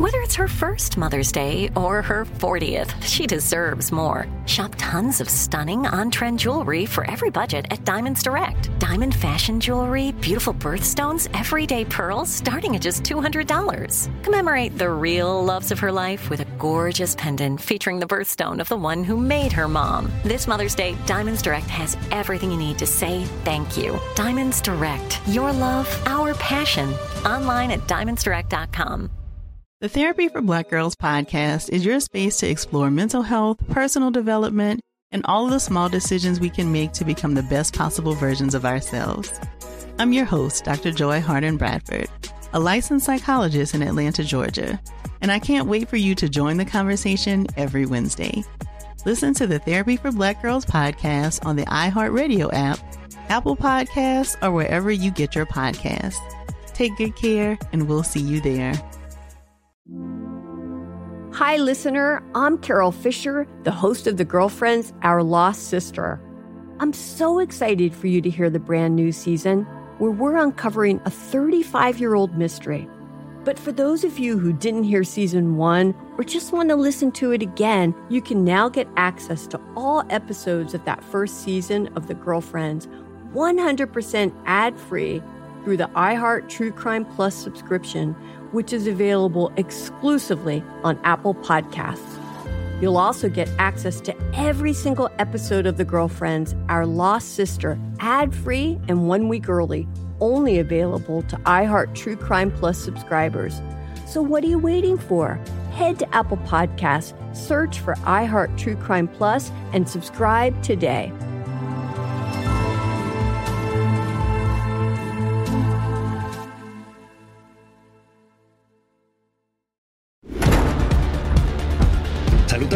Whether it's her first Mother's Day or her 40th, she deserves more. Shop tons of stunning on trend jewelry for every budget at Diamonds Direct. Diamond fashion jewelry, beautiful birthstones, everyday pearls starting at just $200. Commemorate the real loves of her life with a gorgeous pendant featuring the birthstone of the one who made her mom. This Mother's Day, Diamonds Direct has everything you need to say thank you. Diamonds Direct, your love, our passion. Online at diamondsdirect.com. The Therapy for Black Girls podcast is your space to explore mental health, personal development, and all of the small decisions we can make to become the best possible versions of ourselves. I'm your host, Dr. Joy Harden Bradford, a licensed psychologist in Atlanta, Georgia, and I can't wait for you to join the conversation every Wednesday. Listen to the Therapy for Black Girls podcast on the iHeartRadio app, Apple Podcasts, or wherever you get your podcasts. Take good care, and we'll see you there. Hi, listener. I'm Carol Fisher, the host of The Girlfriends, Our Lost Sister. I'm so excited for you to hear the brand new season where we're uncovering a 35 year old mystery. But for those of you who didn't hear season one or just want to listen to it again, you can now get access to all episodes of that first season of The Girlfriends 100% ad free through the iHeart True Crime Plus subscription which is available exclusively on Apple Podcasts. You'll also get access to every single episode of The Girlfriends, Our Lost Sister, ad free and one week early, only available to iHeart True Crime Plus subscribers. So, what are you waiting for? Head to Apple Podcasts, search for iHeart True Crime Plus, and subscribe today.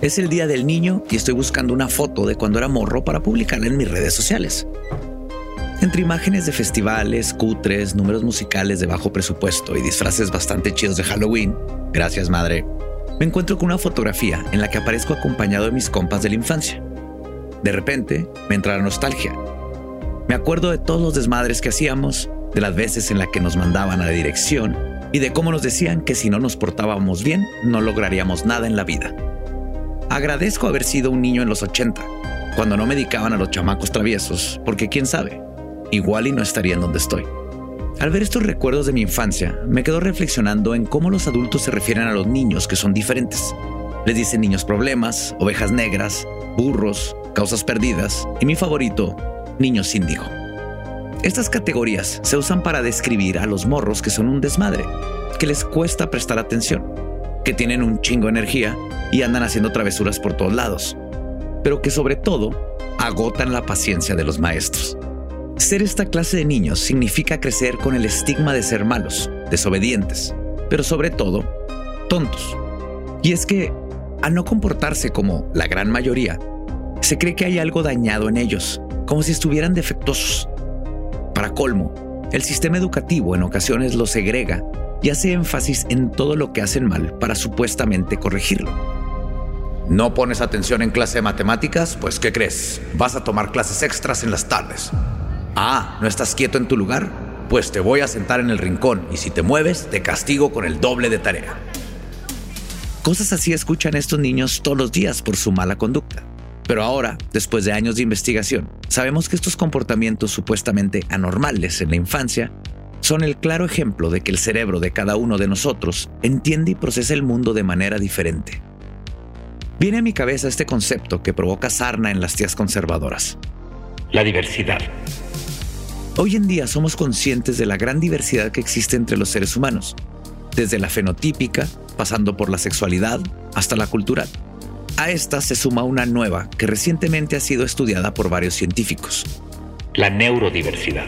Es el Día del Niño y estoy buscando una foto de cuando era morro para publicarla en mis redes sociales. Entre imágenes de festivales, cutres, números musicales de bajo presupuesto y disfraces bastante chidos de Halloween, gracias madre, me encuentro con una fotografía en la que aparezco acompañado de mis compas de la infancia. De repente me entra la nostalgia. Me acuerdo de todos los desmadres que hacíamos, de las veces en las que nos mandaban a la dirección y de cómo nos decían que si no nos portábamos bien no lograríamos nada en la vida. Agradezco haber sido un niño en los 80, cuando no medicaban a los chamacos traviesos, porque quién sabe, igual y no estaría en donde estoy. Al ver estos recuerdos de mi infancia, me quedo reflexionando en cómo los adultos se refieren a los niños que son diferentes. Les dicen niños problemas, ovejas negras, burros, causas perdidas y mi favorito, niños índigo. Estas categorías se usan para describir a los morros que son un desmadre, que les cuesta prestar atención, que tienen un chingo de energía y andan haciendo travesuras por todos lados, pero que sobre todo agotan la paciencia de los maestros. Ser esta clase de niños significa crecer con el estigma de ser malos, desobedientes, pero sobre todo, tontos. Y es que, al no comportarse como la gran mayoría, se cree que hay algo dañado en ellos, como si estuvieran defectuosos. Para colmo, el sistema educativo en ocasiones los segrega y hace énfasis en todo lo que hacen mal para supuestamente corregirlo. ¿No pones atención en clase de matemáticas? Pues ¿qué crees? Vas a tomar clases extras en las tardes. Ah, ¿no estás quieto en tu lugar? Pues te voy a sentar en el rincón y si te mueves te castigo con el doble de tarea. Cosas así escuchan estos niños todos los días por su mala conducta. Pero ahora, después de años de investigación, sabemos que estos comportamientos supuestamente anormales en la infancia son el claro ejemplo de que el cerebro de cada uno de nosotros entiende y procesa el mundo de manera diferente. Viene a mi cabeza este concepto que provoca sarna en las tías conservadoras. La diversidad. Hoy en día somos conscientes de la gran diversidad que existe entre los seres humanos, desde la fenotípica, pasando por la sexualidad, hasta la cultural. A esta se suma una nueva que recientemente ha sido estudiada por varios científicos. La neurodiversidad.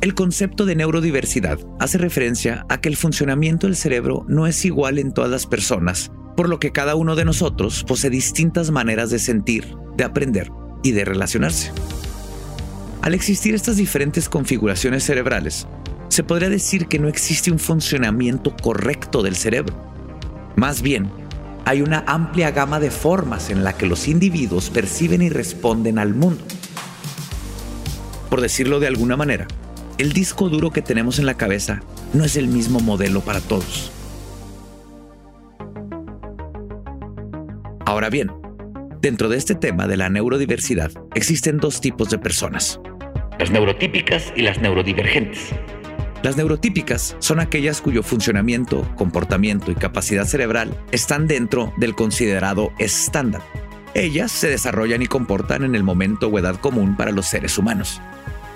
El concepto de neurodiversidad hace referencia a que el funcionamiento del cerebro no es igual en todas las personas, por lo que cada uno de nosotros posee distintas maneras de sentir, de aprender y de relacionarse. Al existir estas diferentes configuraciones cerebrales, se podría decir que no existe un funcionamiento correcto del cerebro. Más bien, hay una amplia gama de formas en la que los individuos perciben y responden al mundo. Por decirlo de alguna manera, el disco duro que tenemos en la cabeza no es el mismo modelo para todos. Ahora bien, dentro de este tema de la neurodiversidad existen dos tipos de personas. Las neurotípicas y las neurodivergentes. Las neurotípicas son aquellas cuyo funcionamiento, comportamiento y capacidad cerebral están dentro del considerado estándar. Ellas se desarrollan y comportan en el momento o edad común para los seres humanos.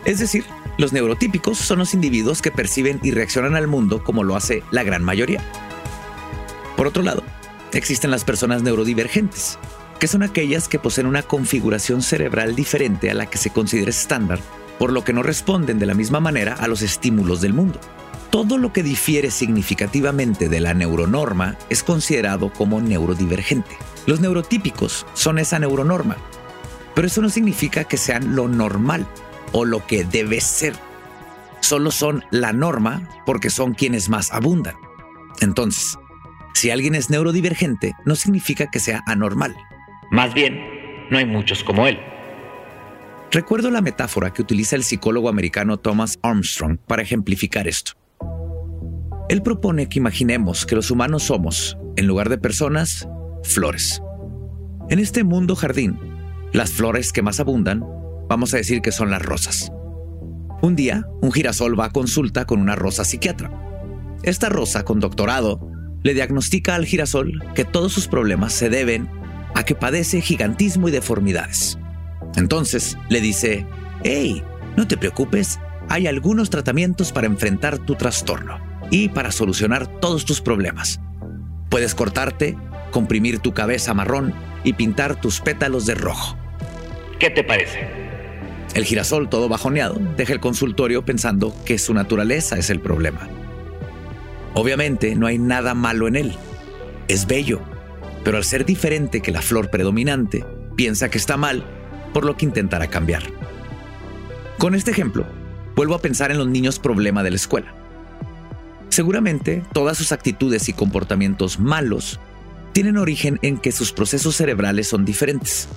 Es decir, los neurotípicos son los individuos que perciben y reaccionan al mundo como lo hace la gran mayoría. Por otro lado, existen las personas neurodivergentes, que son aquellas que poseen una configuración cerebral diferente a la que se considera estándar, por lo que no responden de la misma manera a los estímulos del mundo. Todo lo que difiere significativamente de la neuronorma es considerado como neurodivergente. Los neurotípicos son esa neuronorma, pero eso no significa que sean lo normal o lo que debe ser. Solo son la norma porque son quienes más abundan. Entonces, si alguien es neurodivergente, no significa que sea anormal. Más bien, no hay muchos como él. Recuerdo la metáfora que utiliza el psicólogo americano Thomas Armstrong para ejemplificar esto. Él propone que imaginemos que los humanos somos, en lugar de personas, flores. En este mundo jardín, las flores que más abundan Vamos a decir que son las rosas. Un día, un girasol va a consulta con una rosa psiquiatra. Esta rosa, con doctorado, le diagnostica al girasol que todos sus problemas se deben a que padece gigantismo y deformidades. Entonces le dice, hey, no te preocupes, hay algunos tratamientos para enfrentar tu trastorno y para solucionar todos tus problemas. Puedes cortarte, comprimir tu cabeza marrón y pintar tus pétalos de rojo. ¿Qué te parece? El girasol, todo bajoneado, deja el consultorio pensando que su naturaleza es el problema. Obviamente no hay nada malo en él. Es bello, pero al ser diferente que la flor predominante, piensa que está mal, por lo que intentará cambiar. Con este ejemplo, vuelvo a pensar en los niños problema de la escuela. Seguramente todas sus actitudes y comportamientos malos tienen origen en que sus procesos cerebrales son diferentes.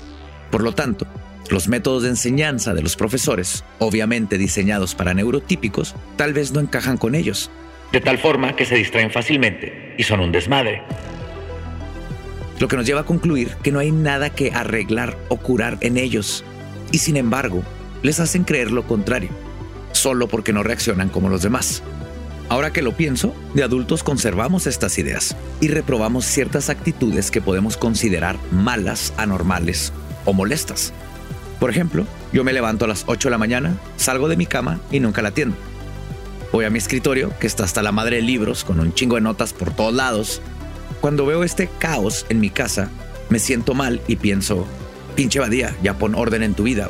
Por lo tanto, los métodos de enseñanza de los profesores, obviamente diseñados para neurotípicos, tal vez no encajan con ellos. De tal forma que se distraen fácilmente y son un desmadre. Lo que nos lleva a concluir que no hay nada que arreglar o curar en ellos. Y sin embargo, les hacen creer lo contrario, solo porque no reaccionan como los demás. Ahora que lo pienso, de adultos conservamos estas ideas y reprobamos ciertas actitudes que podemos considerar malas, anormales o molestas. Por ejemplo, yo me levanto a las 8 de la mañana, salgo de mi cama y nunca la atiendo. Voy a mi escritorio, que está hasta la madre de libros, con un chingo de notas por todos lados. Cuando veo este caos en mi casa, me siento mal y pienso, pinche badía, ya pon orden en tu vida.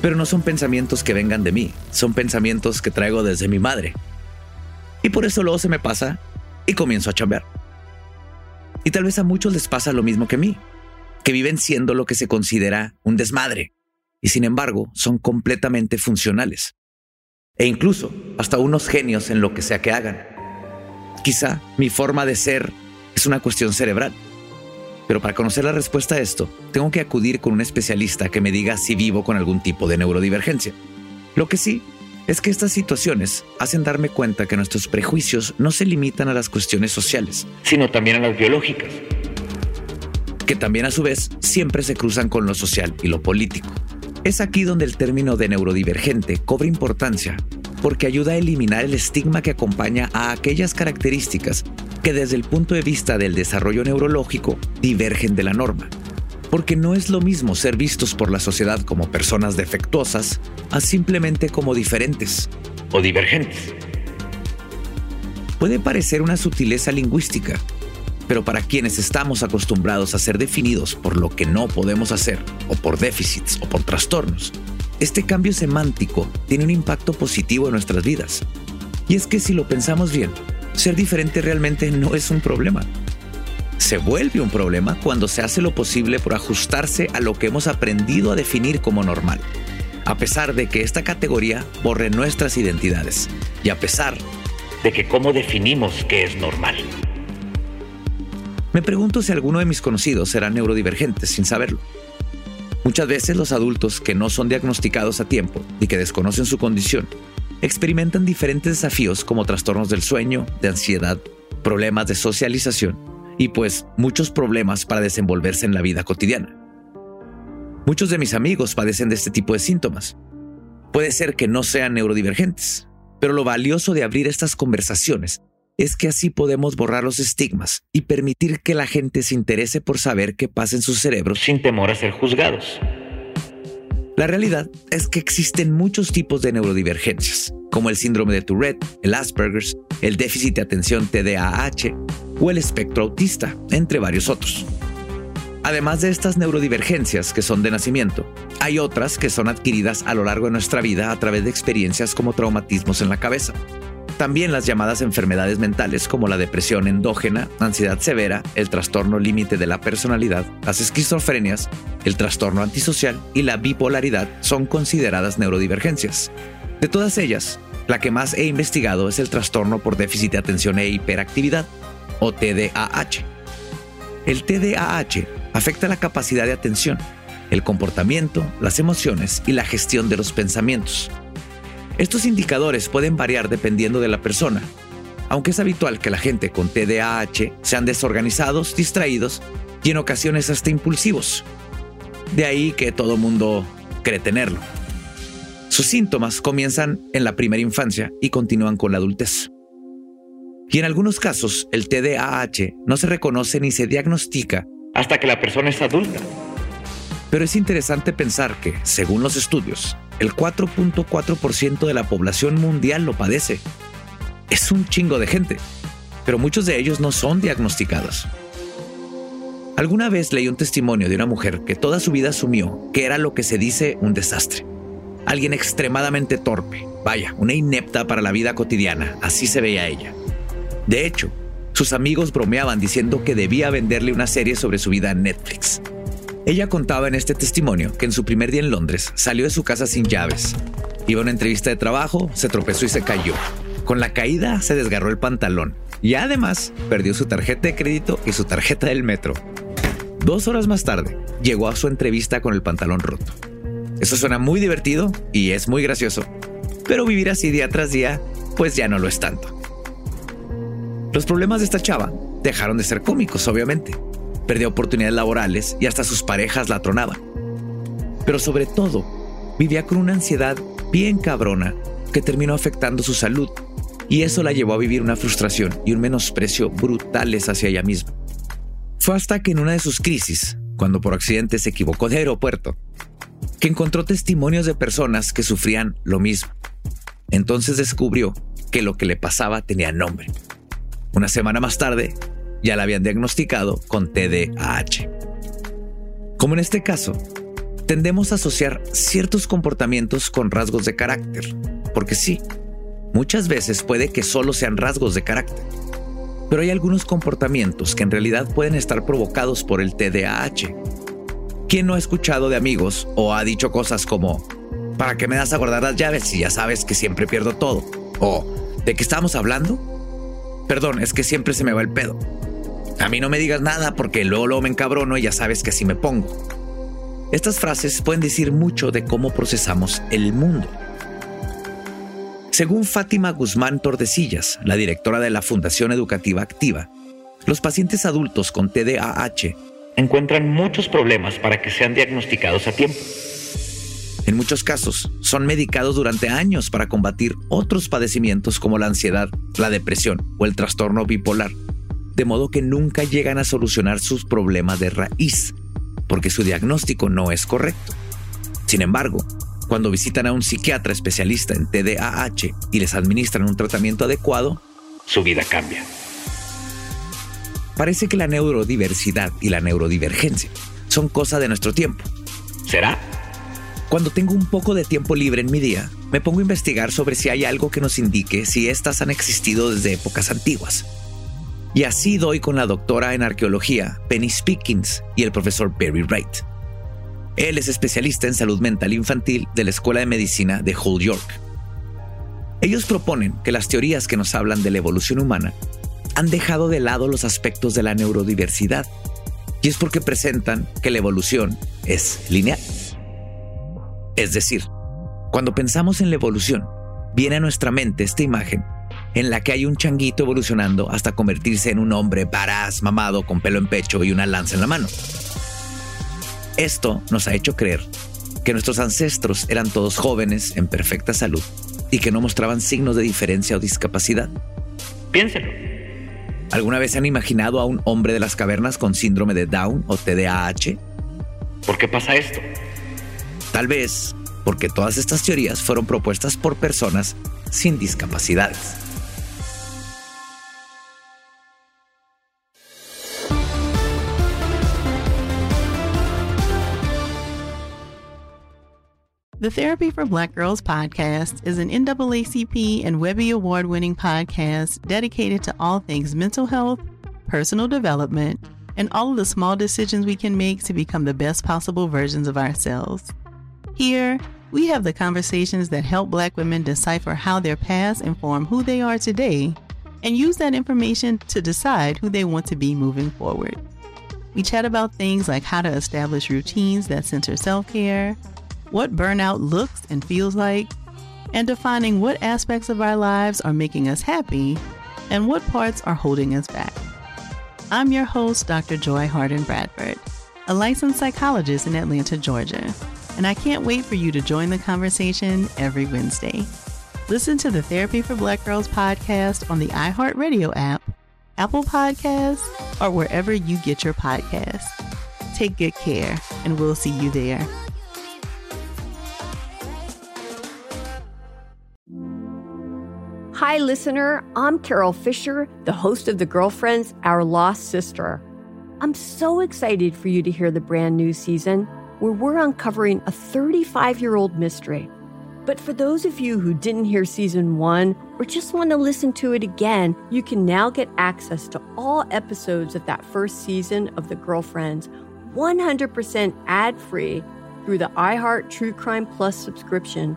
Pero no son pensamientos que vengan de mí, son pensamientos que traigo desde mi madre. Y por eso luego se me pasa y comienzo a chambear. Y tal vez a muchos les pasa lo mismo que a mí que viven siendo lo que se considera un desmadre y sin embargo son completamente funcionales. E incluso hasta unos genios en lo que sea que hagan. Quizá mi forma de ser es una cuestión cerebral. Pero para conocer la respuesta a esto, tengo que acudir con un especialista que me diga si vivo con algún tipo de neurodivergencia. Lo que sí es que estas situaciones hacen darme cuenta que nuestros prejuicios no se limitan a las cuestiones sociales, sino también a las biológicas que también a su vez siempre se cruzan con lo social y lo político. Es aquí donde el término de neurodivergente cobra importancia, porque ayuda a eliminar el estigma que acompaña a aquellas características que desde el punto de vista del desarrollo neurológico divergen de la norma. Porque no es lo mismo ser vistos por la sociedad como personas defectuosas a simplemente como diferentes. O divergentes. Puede parecer una sutileza lingüística, pero para quienes estamos acostumbrados a ser definidos por lo que no podemos hacer, o por déficits, o por trastornos, este cambio semántico tiene un impacto positivo en nuestras vidas. Y es que si lo pensamos bien, ser diferente realmente no es un problema. Se vuelve un problema cuando se hace lo posible por ajustarse a lo que hemos aprendido a definir como normal, a pesar de que esta categoría borre nuestras identidades y a pesar de que cómo definimos qué es normal. Me pregunto si alguno de mis conocidos serán neurodivergentes sin saberlo. Muchas veces los adultos que no son diagnosticados a tiempo y que desconocen su condición experimentan diferentes desafíos como trastornos del sueño, de ansiedad, problemas de socialización y pues muchos problemas para desenvolverse en la vida cotidiana. Muchos de mis amigos padecen de este tipo de síntomas. Puede ser que no sean neurodivergentes, pero lo valioso de abrir estas conversaciones es que así podemos borrar los estigmas y permitir que la gente se interese por saber qué pasa en sus cerebros sin temor a ser juzgados. La realidad es que existen muchos tipos de neurodivergencias, como el síndrome de Tourette, el Asperger's, el déficit de atención TDAH o el espectro autista, entre varios otros. Además de estas neurodivergencias que son de nacimiento, hay otras que son adquiridas a lo largo de nuestra vida a través de experiencias como traumatismos en la cabeza, también las llamadas enfermedades mentales como la depresión endógena, ansiedad severa, el trastorno límite de la personalidad, las esquizofrenias, el trastorno antisocial y la bipolaridad son consideradas neurodivergencias. De todas ellas, la que más he investigado es el trastorno por déficit de atención e hiperactividad, o TDAH. El TDAH afecta la capacidad de atención, el comportamiento, las emociones y la gestión de los pensamientos. Estos indicadores pueden variar dependiendo de la persona, aunque es habitual que la gente con TDAH sean desorganizados, distraídos y en ocasiones hasta impulsivos. De ahí que todo mundo cree tenerlo. Sus síntomas comienzan en la primera infancia y continúan con la adultez. Y en algunos casos, el TDAH no se reconoce ni se diagnostica hasta que la persona es adulta. Pero es interesante pensar que, según los estudios, el 4.4% de la población mundial lo padece. Es un chingo de gente, pero muchos de ellos no son diagnosticados. Alguna vez leí un testimonio de una mujer que toda su vida asumió que era lo que se dice un desastre. Alguien extremadamente torpe, vaya, una inepta para la vida cotidiana, así se veía ella. De hecho, sus amigos bromeaban diciendo que debía venderle una serie sobre su vida en Netflix. Ella contaba en este testimonio que en su primer día en Londres salió de su casa sin llaves. Iba a una entrevista de trabajo, se tropezó y se cayó. Con la caída se desgarró el pantalón y además perdió su tarjeta de crédito y su tarjeta del metro. Dos horas más tarde, llegó a su entrevista con el pantalón roto. Eso suena muy divertido y es muy gracioso, pero vivir así día tras día, pues ya no lo es tanto. Los problemas de esta chava dejaron de ser cómicos, obviamente, perdió oportunidades laborales y hasta sus parejas la tronaban. Pero sobre todo, vivía con una ansiedad bien cabrona que terminó afectando su salud y eso la llevó a vivir una frustración y un menosprecio brutales hacia ella misma. Fue hasta que en una de sus crisis, cuando por accidente se equivocó de aeropuerto, que encontró testimonios de personas que sufrían lo mismo. Entonces descubrió que lo que le pasaba tenía nombre. Una semana más tarde, ya la habían diagnosticado con TDAH. Como en este caso, tendemos a asociar ciertos comportamientos con rasgos de carácter, porque sí, muchas veces puede que solo sean rasgos de carácter, pero hay algunos comportamientos que en realidad pueden estar provocados por el TDAH. ¿Quién no ha escuchado de amigos o ha dicho cosas como, ¿para qué me das a guardar las llaves si ya sabes que siempre pierdo todo? O, ¿de qué estamos hablando? Perdón, es que siempre se me va el pedo. A mí no me digas nada porque luego, luego me encabrono y ya sabes que así me pongo. Estas frases pueden decir mucho de cómo procesamos el mundo. Según Fátima Guzmán Tordesillas, la directora de la Fundación Educativa Activa, los pacientes adultos con TDAH encuentran muchos problemas para que sean diagnosticados a tiempo. En muchos casos, son medicados durante años para combatir otros padecimientos como la ansiedad, la depresión o el trastorno bipolar, de modo que nunca llegan a solucionar sus problemas de raíz, porque su diagnóstico no es correcto. Sin embargo, cuando visitan a un psiquiatra especialista en TDAH y les administran un tratamiento adecuado, su vida cambia. Parece que la neurodiversidad y la neurodivergencia son cosa de nuestro tiempo. ¿Será? Cuando tengo un poco de tiempo libre en mi día, me pongo a investigar sobre si hay algo que nos indique si éstas han existido desde épocas antiguas. Y así doy con la doctora en arqueología, Penny Spickins, y el profesor Barry Wright. Él es especialista en salud mental infantil de la Escuela de Medicina de Hull York. Ellos proponen que las teorías que nos hablan de la evolución humana han dejado de lado los aspectos de la neurodiversidad, y es porque presentan que la evolución es lineal. Es decir, cuando pensamos en la evolución, viene a nuestra mente esta imagen en la que hay un changuito evolucionando hasta convertirse en un hombre varaz, mamado, con pelo en pecho y una lanza en la mano. Esto nos ha hecho creer que nuestros ancestros eran todos jóvenes, en perfecta salud, y que no mostraban signos de diferencia o discapacidad. Piénselo. ¿Alguna vez han imaginado a un hombre de las cavernas con síndrome de Down o TDAH? ¿Por qué pasa esto? Tal vez porque todas estas teorías fueron propuestas por personas sin discapacidades. The Therapy for Black Girls podcast is an NAACP and Webby Award winning podcast dedicated to all things mental health, personal development, and all of the small decisions we can make to become the best possible versions of ourselves. Here, we have the conversations that help Black women decipher how their past inform who they are today and use that information to decide who they want to be moving forward. We chat about things like how to establish routines that center self care what burnout looks and feels like, and defining what aspects of our lives are making us happy and what parts are holding us back. I'm your host, Dr. Joy Harden Bradford, a licensed psychologist in Atlanta, Georgia, and I can't wait for you to join the conversation every Wednesday. Listen to the Therapy for Black Girls podcast on the iHeartRadio app, Apple Podcasts, or wherever you get your podcasts. Take good care, and we'll see you there. Hi, listener. I'm Carol Fisher, the host of The Girlfriends, Our Lost Sister. I'm so excited for you to hear the brand new season where we're uncovering a 35 year old mystery. But for those of you who didn't hear season one or just want to listen to it again, you can now get access to all episodes of that first season of The Girlfriends 100% ad free through the iHeart True Crime Plus subscription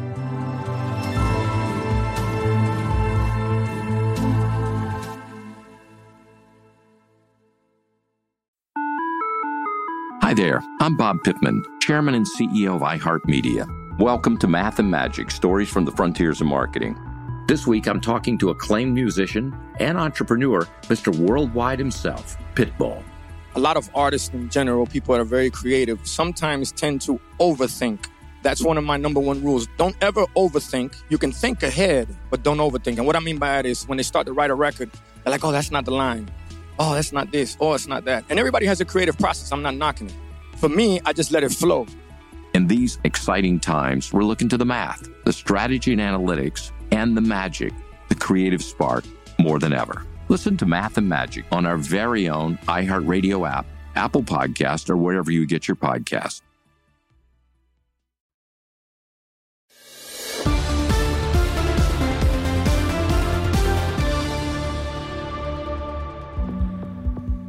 There, I'm Bob Pittman, Chairman and CEO of iHeartMedia. Welcome to Math and Magic Stories from the Frontiers of Marketing. This week, I'm talking to acclaimed musician and entrepreneur, Mr. Worldwide himself, Pitbull. A lot of artists in general, people that are very creative, sometimes tend to overthink. That's one of my number one rules. Don't ever overthink. You can think ahead, but don't overthink. And what I mean by that is when they start to write a record, they're like, oh, that's not the line oh, that's not this, oh, it's not that. And everybody has a creative process. I'm not knocking it. For me, I just let it flow. In these exciting times, we're looking to the math, the strategy and analytics, and the magic, the creative spark, more than ever. Listen to Math and Magic on our very own iHeartRadio app, Apple Podcast, or wherever you get your podcast.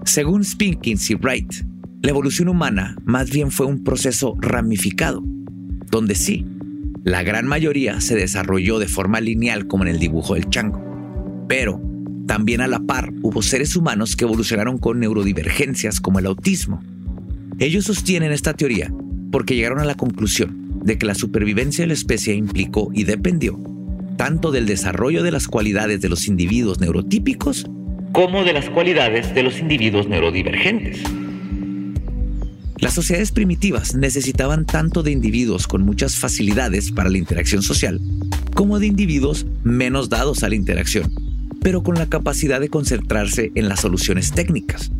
Según Spinkins y Wright, la evolución humana más bien fue un proceso ramificado, donde sí, la gran mayoría se desarrolló de forma lineal como en el dibujo del chango, pero también a la par hubo seres humanos que evolucionaron con neurodivergencias como el autismo. Ellos sostienen esta teoría porque llegaron a la conclusión de que la supervivencia de la especie implicó y dependió tanto del desarrollo de las cualidades de los individuos neurotípicos como de las cualidades de los individuos neurodivergentes. Las sociedades primitivas necesitaban tanto de individuos con muchas facilidades para la interacción social como de individuos menos dados a la interacción, pero con la capacidad de concentrarse en las soluciones técnicas.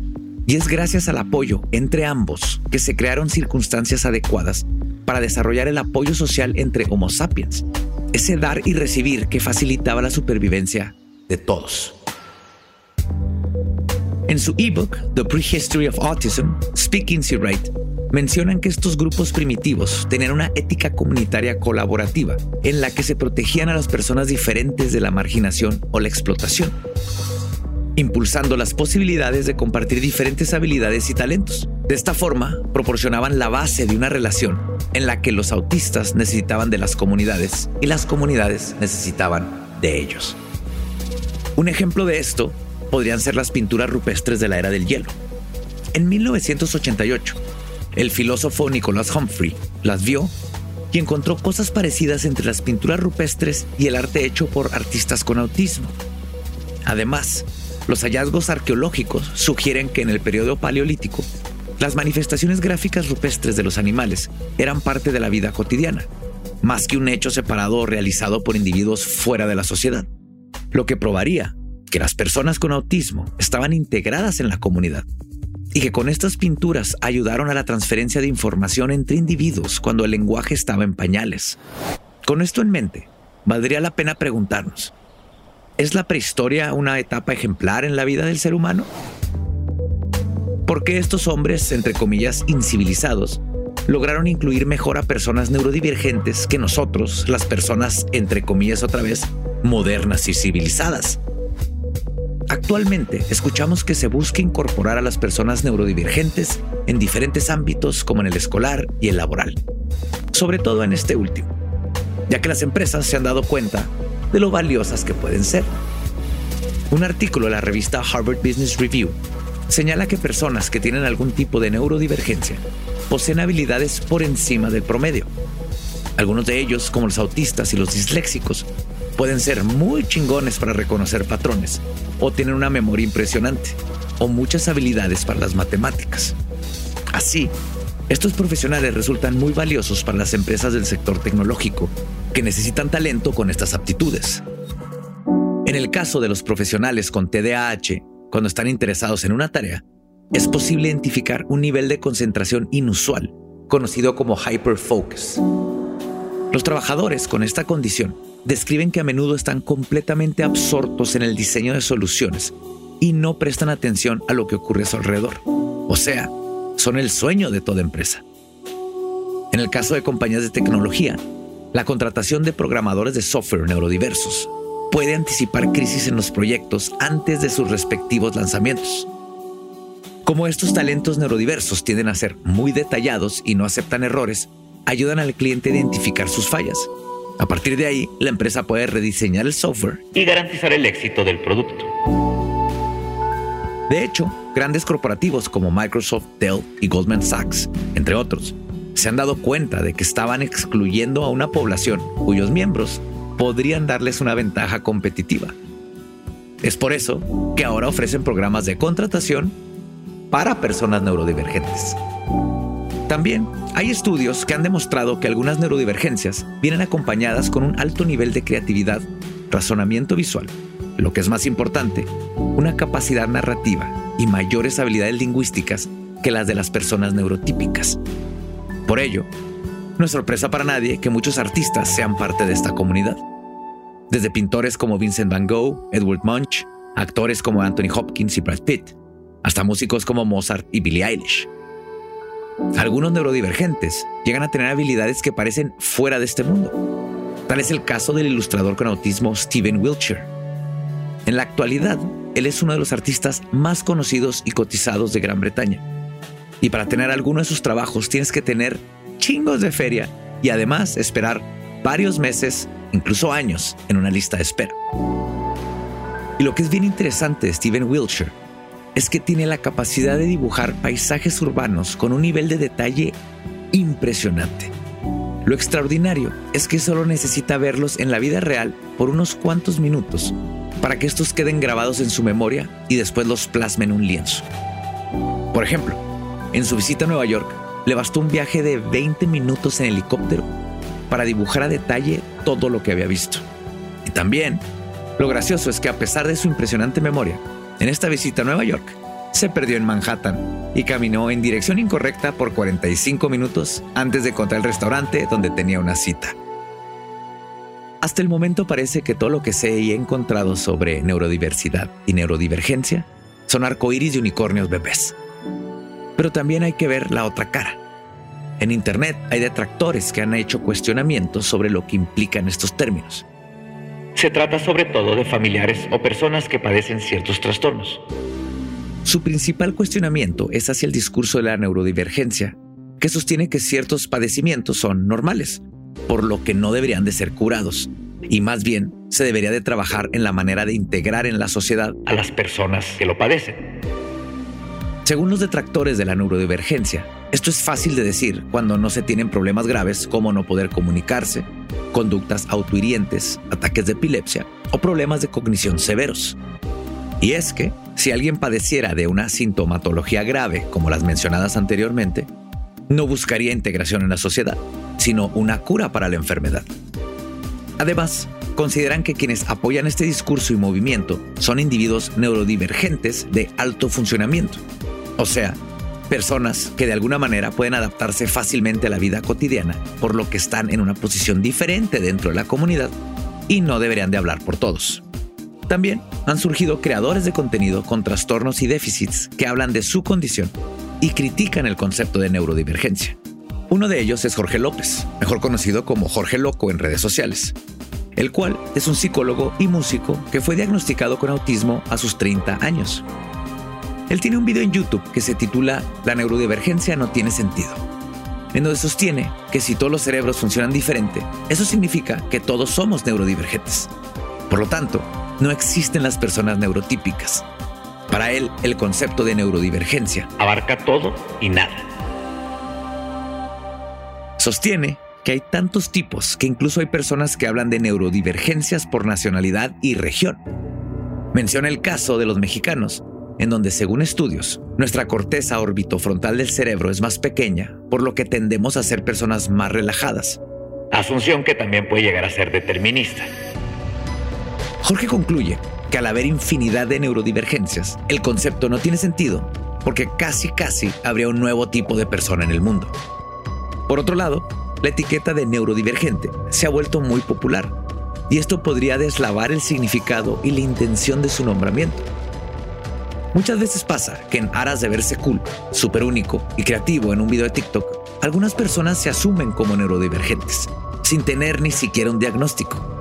Y es gracias al apoyo entre ambos que se crearon circunstancias adecuadas para desarrollar el apoyo social entre Homo sapiens, ese dar y recibir que facilitaba la supervivencia de todos. En su ebook, The Prehistory of Autism, Speaking Easy Right, mencionan que estos grupos primitivos tenían una ética comunitaria colaborativa en la que se protegían a las personas diferentes de la marginación o la explotación, impulsando las posibilidades de compartir diferentes habilidades y talentos. De esta forma, proporcionaban la base de una relación en la que los autistas necesitaban de las comunidades y las comunidades necesitaban de ellos. Un ejemplo de esto podrían ser las pinturas rupestres de la era del hielo. En 1988, el filósofo Nicholas Humphrey las vio y encontró cosas parecidas entre las pinturas rupestres y el arte hecho por artistas con autismo. Además, los hallazgos arqueológicos sugieren que en el periodo paleolítico, las manifestaciones gráficas rupestres de los animales eran parte de la vida cotidiana, más que un hecho separado o realizado por individuos fuera de la sociedad, lo que probaría que las personas con autismo estaban integradas en la comunidad y que con estas pinturas ayudaron a la transferencia de información entre individuos cuando el lenguaje estaba en pañales. Con esto en mente, valdría la pena preguntarnos, ¿es la prehistoria una etapa ejemplar en la vida del ser humano? ¿Por qué estos hombres, entre comillas, incivilizados, lograron incluir mejor a personas neurodivergentes que nosotros, las personas, entre comillas otra vez, modernas y civilizadas? Actualmente escuchamos que se busca incorporar a las personas neurodivergentes en diferentes ámbitos como en el escolar y el laboral, sobre todo en este último, ya que las empresas se han dado cuenta de lo valiosas que pueden ser. Un artículo de la revista Harvard Business Review señala que personas que tienen algún tipo de neurodivergencia poseen habilidades por encima del promedio. Algunos de ellos, como los autistas y los disléxicos, pueden ser muy chingones para reconocer patrones o tienen una memoria impresionante o muchas habilidades para las matemáticas. Así, estos profesionales resultan muy valiosos para las empresas del sector tecnológico que necesitan talento con estas aptitudes. En el caso de los profesionales con TDAH, cuando están interesados en una tarea, es posible identificar un nivel de concentración inusual, conocido como hyperfocus. Los trabajadores con esta condición describen que a menudo están completamente absortos en el diseño de soluciones y no prestan atención a lo que ocurre a su alrededor. O sea, son el sueño de toda empresa. En el caso de compañías de tecnología, la contratación de programadores de software neurodiversos puede anticipar crisis en los proyectos antes de sus respectivos lanzamientos. Como estos talentos neurodiversos tienden a ser muy detallados y no aceptan errores, ayudan al cliente a identificar sus fallas a partir de ahí, la empresa puede rediseñar el software y garantizar el éxito del producto. De hecho, grandes corporativos como Microsoft, Dell y Goldman Sachs, entre otros, se han dado cuenta de que estaban excluyendo a una población cuyos miembros podrían darles una ventaja competitiva. Es por eso que ahora ofrecen programas de contratación para personas neurodivergentes. También hay estudios que han demostrado que algunas neurodivergencias vienen acompañadas con un alto nivel de creatividad, razonamiento visual, lo que es más importante, una capacidad narrativa y mayores habilidades lingüísticas que las de las personas neurotípicas. Por ello, no es sorpresa para nadie que muchos artistas sean parte de esta comunidad. Desde pintores como Vincent van Gogh, Edward Munch, actores como Anthony Hopkins y Brad Pitt, hasta músicos como Mozart y Billie Eilish. Algunos neurodivergentes llegan a tener habilidades que parecen fuera de este mundo. Tal es el caso del ilustrador con autismo Steven Wiltshire. En la actualidad, él es uno de los artistas más conocidos y cotizados de Gran Bretaña. Y para tener alguno de sus trabajos tienes que tener chingos de feria y además esperar varios meses, incluso años, en una lista de espera. Y lo que es bien interesante de Steven Wiltshire es que tiene la capacidad de dibujar paisajes urbanos con un nivel de detalle impresionante. Lo extraordinario es que solo necesita verlos en la vida real por unos cuantos minutos para que estos queden grabados en su memoria y después los plasme en un lienzo. Por ejemplo, en su visita a Nueva York, le bastó un viaje de 20 minutos en helicóptero para dibujar a detalle todo lo que había visto. Y también Lo gracioso es que a pesar de su impresionante memoria, en esta visita a Nueva York, se perdió en Manhattan y caminó en dirección incorrecta por 45 minutos antes de encontrar el restaurante donde tenía una cita. Hasta el momento parece que todo lo que sé y he encontrado sobre neurodiversidad y neurodivergencia son arcoíris y unicornios bebés. Pero también hay que ver la otra cara. En Internet hay detractores que han hecho cuestionamientos sobre lo que implican estos términos. Se trata sobre todo de familiares o personas que padecen ciertos trastornos. Su principal cuestionamiento es hacia el discurso de la neurodivergencia, que sostiene que ciertos padecimientos son normales, por lo que no deberían de ser curados, y más bien se debería de trabajar en la manera de integrar en la sociedad a las personas que lo padecen. Según los detractores de la neurodivergencia, esto es fácil de decir cuando no se tienen problemas graves como no poder comunicarse, conductas autohirientes, ataques de epilepsia o problemas de cognición severos. Y es que, si alguien padeciera de una sintomatología grave como las mencionadas anteriormente, no buscaría integración en la sociedad, sino una cura para la enfermedad. Además, consideran que quienes apoyan este discurso y movimiento son individuos neurodivergentes de alto funcionamiento, o sea, personas que de alguna manera pueden adaptarse fácilmente a la vida cotidiana, por lo que están en una posición diferente dentro de la comunidad y no deberían de hablar por todos. También han surgido creadores de contenido con trastornos y déficits que hablan de su condición y critican el concepto de neurodivergencia. Uno de ellos es Jorge López, mejor conocido como Jorge Loco en redes sociales, el cual es un psicólogo y músico que fue diagnosticado con autismo a sus 30 años. Él tiene un video en YouTube que se titula La neurodivergencia no tiene sentido, en donde sostiene que si todos los cerebros funcionan diferente, eso significa que todos somos neurodivergentes. Por lo tanto, no existen las personas neurotípicas. Para él, el concepto de neurodivergencia abarca todo y nada. Sostiene que hay tantos tipos que incluso hay personas que hablan de neurodivergencias por nacionalidad y región. Menciona el caso de los mexicanos, en donde según estudios, nuestra corteza orbitofrontal del cerebro es más pequeña, por lo que tendemos a ser personas más relajadas. Asunción que también puede llegar a ser determinista. Jorge concluye que al haber infinidad de neurodivergencias, el concepto no tiene sentido, porque casi casi habría un nuevo tipo de persona en el mundo. Por otro lado, la etiqueta de neurodivergente se ha vuelto muy popular, y esto podría deslavar el significado y la intención de su nombramiento. Muchas veces pasa que en aras de verse cool, súper único y creativo en un video de TikTok, algunas personas se asumen como neurodivergentes, sin tener ni siquiera un diagnóstico.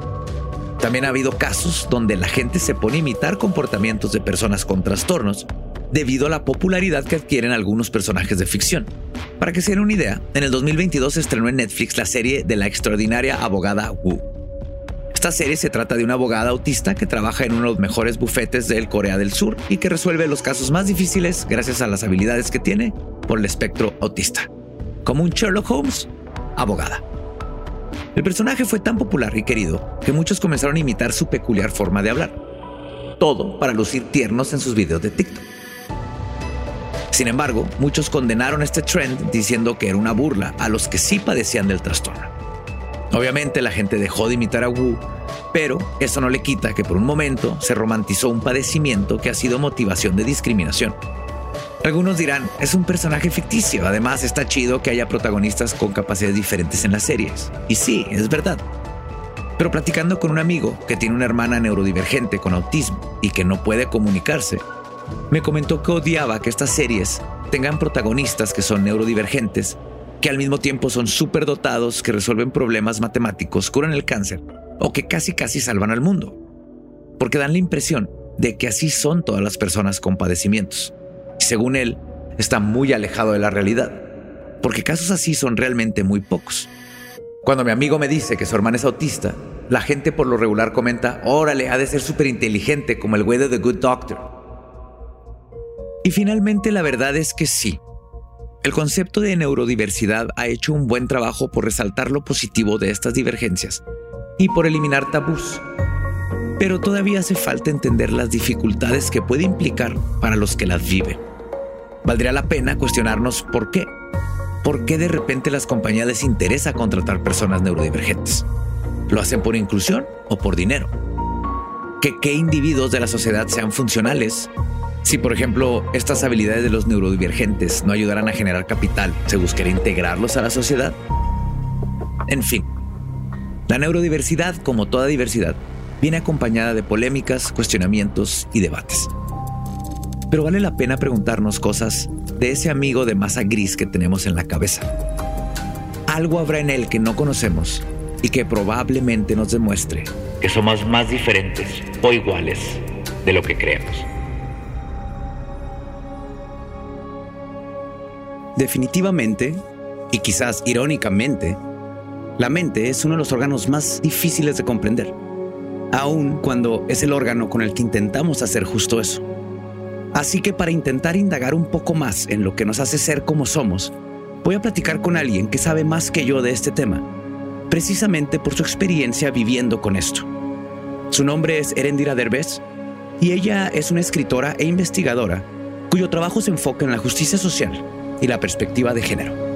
También ha habido casos donde la gente se pone a imitar comportamientos de personas con trastornos debido a la popularidad que adquieren algunos personajes de ficción. Para que se den una idea, en el 2022 se estrenó en Netflix la serie de la extraordinaria abogada Wu, esta serie se trata de una abogada autista que trabaja en uno de los mejores bufetes del Corea del Sur y que resuelve los casos más difíciles gracias a las habilidades que tiene por el espectro autista. Como un Sherlock Holmes, abogada. El personaje fue tan popular y querido que muchos comenzaron a imitar su peculiar forma de hablar. Todo para lucir tiernos en sus videos de TikTok. Sin embargo, muchos condenaron este trend diciendo que era una burla a los que sí padecían del trastorno. Obviamente la gente dejó de imitar a Wu, pero eso no le quita que por un momento se romantizó un padecimiento que ha sido motivación de discriminación. Algunos dirán, es un personaje ficticio, además está chido que haya protagonistas con capacidades diferentes en las series. Y sí, es verdad. Pero platicando con un amigo que tiene una hermana neurodivergente con autismo y que no puede comunicarse, me comentó que odiaba que estas series tengan protagonistas que son neurodivergentes que al mismo tiempo son superdotados, que resuelven problemas matemáticos, curan el cáncer o que casi casi salvan al mundo. Porque dan la impresión de que así son todas las personas con padecimientos. Y según él, está muy alejado de la realidad, porque casos así son realmente muy pocos. Cuando mi amigo me dice que su hermana es autista, la gente por lo regular comenta, órale, ha de ser súper inteligente como el güey de The Good Doctor. Y finalmente la verdad es que sí, el concepto de neurodiversidad ha hecho un buen trabajo por resaltar lo positivo de estas divergencias y por eliminar tabús. Pero todavía hace falta entender las dificultades que puede implicar para los que las viven. Valdría la pena cuestionarnos por qué. ¿Por qué de repente las compañías les interesa contratar personas neurodivergentes? ¿Lo hacen por inclusión o por dinero? que qué individuos de la sociedad sean funcionales. Si, por ejemplo, estas habilidades de los neurodivergentes no ayudaran a generar capital, ¿se buscaría integrarlos a la sociedad? En fin, la neurodiversidad, como toda diversidad, viene acompañada de polémicas, cuestionamientos y debates. Pero vale la pena preguntarnos cosas de ese amigo de masa gris que tenemos en la cabeza. Algo habrá en él que no conocemos y que probablemente nos demuestre que somos más diferentes o iguales de lo que creemos. Definitivamente, y quizás irónicamente, la mente es uno de los órganos más difíciles de comprender, aun cuando es el órgano con el que intentamos hacer justo eso. Así que para intentar indagar un poco más en lo que nos hace ser como somos, voy a platicar con alguien que sabe más que yo de este tema, precisamente por su experiencia viviendo con esto. Su nombre es Erendira Derbez y ella es una escritora e investigadora cuyo trabajo se enfoca en la justicia social y la perspectiva de género.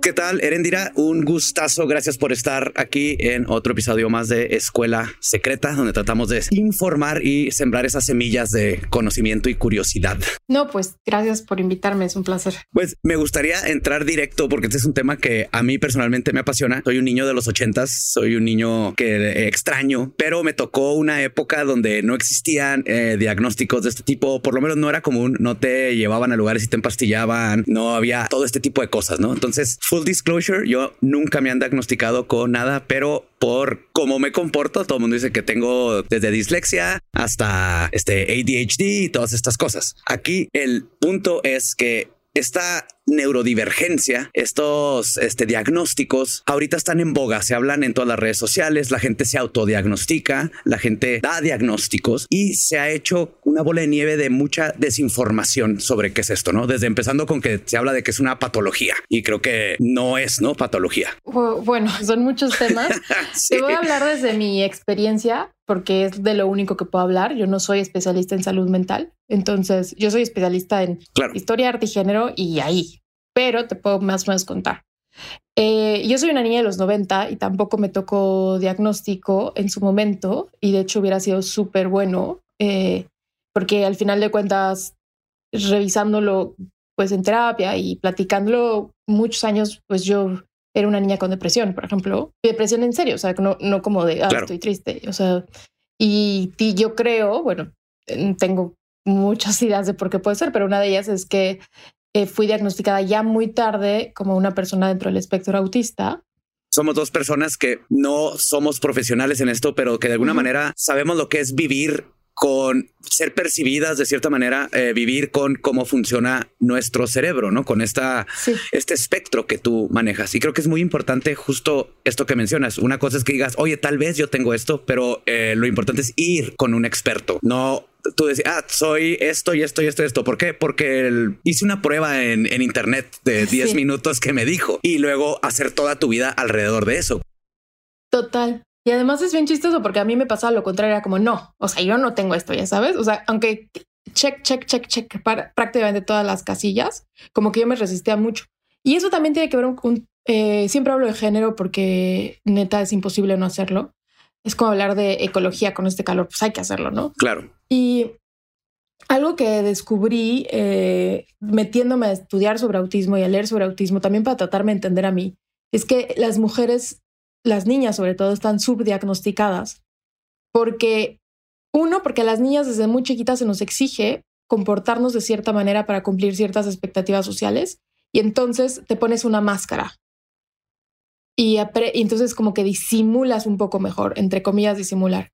¿Qué tal, Erendira? Un gustazo. Gracias por estar aquí en otro episodio más de Escuela Secreta, donde tratamos de informar y sembrar esas semillas de conocimiento y curiosidad. No, pues gracias por invitarme. Es un placer. Pues me gustaría entrar directo porque este es un tema que a mí personalmente me apasiona. Soy un niño de los ochentas, soy un niño que extraño, pero me tocó una época donde no existían eh, diagnósticos de este tipo. Por lo menos no era común. No te llevaban a lugares y te empastillaban. No había todo este tipo de cosas, ¿no? Entonces full disclosure, yo nunca me han diagnosticado con nada, pero por cómo me comporto, todo el mundo dice que tengo desde dislexia hasta este ADHD y todas estas cosas. Aquí el punto es que esta neurodivergencia, estos este, diagnósticos, ahorita están en boga, se hablan en todas las redes sociales, la gente se autodiagnostica, la gente da diagnósticos y se ha hecho una bola de nieve de mucha desinformación sobre qué es esto, ¿no? Desde empezando con que se habla de que es una patología y creo que no es, ¿no? Patología. Bueno, son muchos temas. Te voy a hablar desde mi experiencia porque es de lo único que puedo hablar. Yo no soy especialista en salud mental, entonces yo soy especialista en historia, arte y género y ahí pero te puedo más o menos contar. Eh, yo soy una niña de los 90 y tampoco me tocó diagnóstico en su momento y de hecho hubiera sido súper bueno eh, porque al final de cuentas, revisándolo pues en terapia y platicándolo muchos años, pues yo era una niña con depresión, por ejemplo, depresión en serio, o sea, no, no como de, ah, estoy triste, o sea, y, y yo creo, bueno, tengo muchas ideas de por qué puede ser, pero una de ellas es que eh, fui diagnosticada ya muy tarde como una persona dentro del espectro autista. Somos dos personas que no somos profesionales en esto, pero que de alguna manera sabemos lo que es vivir con ser percibidas de cierta manera, eh, vivir con cómo funciona nuestro cerebro, ¿no? Con esta, este espectro que tú manejas. Y creo que es muy importante justo esto que mencionas. Una cosa es que digas, oye, tal vez yo tengo esto, pero eh, lo importante es ir con un experto, no tú decías, ah, soy esto y esto y esto y esto. ¿Por qué? Porque hice una prueba en, internet de 10 minutos que me dijo y luego hacer toda tu vida alrededor de eso. Total. Y además es bien chistoso porque a mí me pasaba lo contrario, era como no, o sea, yo no tengo esto, ya sabes. O sea, aunque check, check, check, check para prácticamente todas las casillas, como que yo me resistía mucho. Y eso también tiene que ver con, eh, siempre hablo de género porque neta es imposible no hacerlo es como hablar de ecología con este calor, pues hay que hacerlo, ¿no? Claro. Y algo que descubrí eh, metiéndome a estudiar sobre autismo y a leer sobre autismo, también para tratarme de entender a mí, es que las mujeres, las niñas sobre todo, están subdiagnosticadas porque, uno, porque a las niñas desde muy chiquitas se nos exige comportarnos de cierta manera para cumplir ciertas expectativas sociales y entonces te pones una máscara y, entonces como que disimulas un poco mejor, entre comillas, disimular.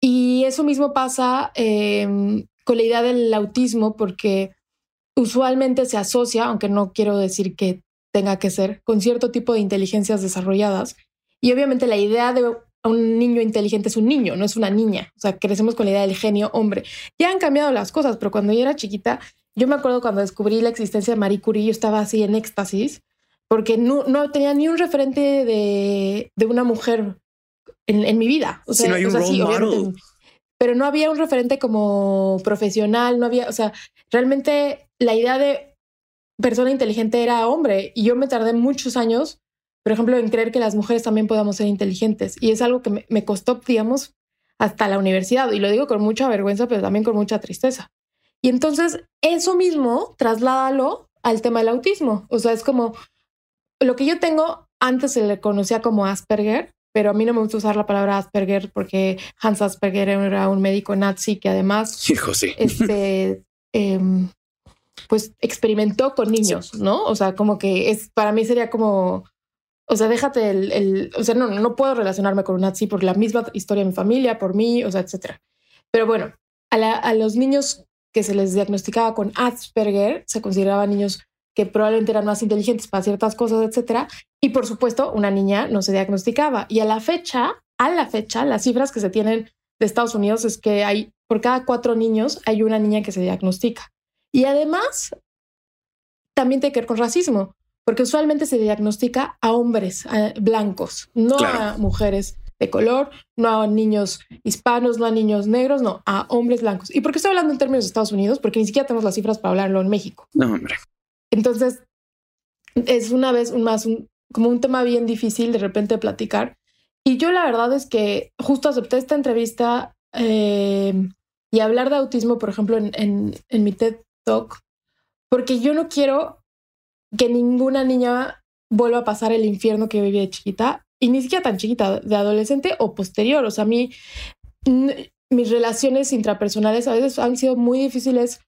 Y eso mismo pasa em, con la idea del autismo porque usualmente se asocia, aunque no quiero decir que tenga que ser, con cierto tipo de inteligencias desarrolladas. Y obviamente la idea de un niño inteligente es un niño, no es una niña. O sea, crecemos con la idea del genio hombre. Ya han cambiado las cosas, pero cuando yo era chiquita, yo me acuerdo cuando descubrí la existencia de Marie Curie, yo estaba así en éxtasis porque no, no tenía ni un referente de, de una mujer en, en, mi vida. O sea, no hay un role pero no había un referente como profesional, no había, o sea, realmente la idea de persona inteligente era hombre y yo me tardé muchos años por ejemplo, en creer que las mujeres también podamos ser inteligentes. Y es algo que me, me costó, digamos, hasta la universidad. Y lo digo con mucha vergüenza, pero también con mucha tristeza. Y entonces eso mismo, trasládalo al tema del autismo. O sea, es como lo que yo tengo, antes se le conocía como Asperger, pero a mí no me gusta usar la palabra Asperger porque Hans Asperger era un médico nazi que además Hijo, sí. este, em, pues experimentó con niños, ¿no? O sea, como que es para mí sería como, o sea, déjate el, o sea, no, no puedo relacionarme con un nazi por la misma historia de mi familia, por mí, o sea, etcétera. Pero bueno, a, a los niños que se les diagnosticaba con Asperger se consideraban niños que probablemente eran más inteligentes para ciertas cosas, etcétera. Y por supuesto, una niña no se diagnosticaba. Y a la fecha, a la fecha, las cifras que se tienen de Estados Unidos es que hay por cada cuatro niños hay una niña que se diagnostica. Y además, también tiene que ver con racismo, porque usualmente se diagnostica a hombres a blancos, no Claro. a mujeres de color, no a niños hispanos, no a niños negros, no, a hombres blancos. ¿Y por qué estoy hablando en términos de Estados Unidos? Porque ni siquiera tenemos las cifras para hablarlo en México. No, hombre. Entonces, es una vez un más un- como un tema bien difícil de repente platicar. Y yo la verdad es que justo acepté esta entrevista eh, y hablar de autismo, por ejemplo, en, en, en mi TED Talk, porque yo no quiero que ninguna niña vuelva a pasar el infierno que viví de chiquita, y ni siquiera tan chiquita, de adolescente o posterior. O sea, a mí, mis relaciones intrapersonales a veces han sido muy difíciles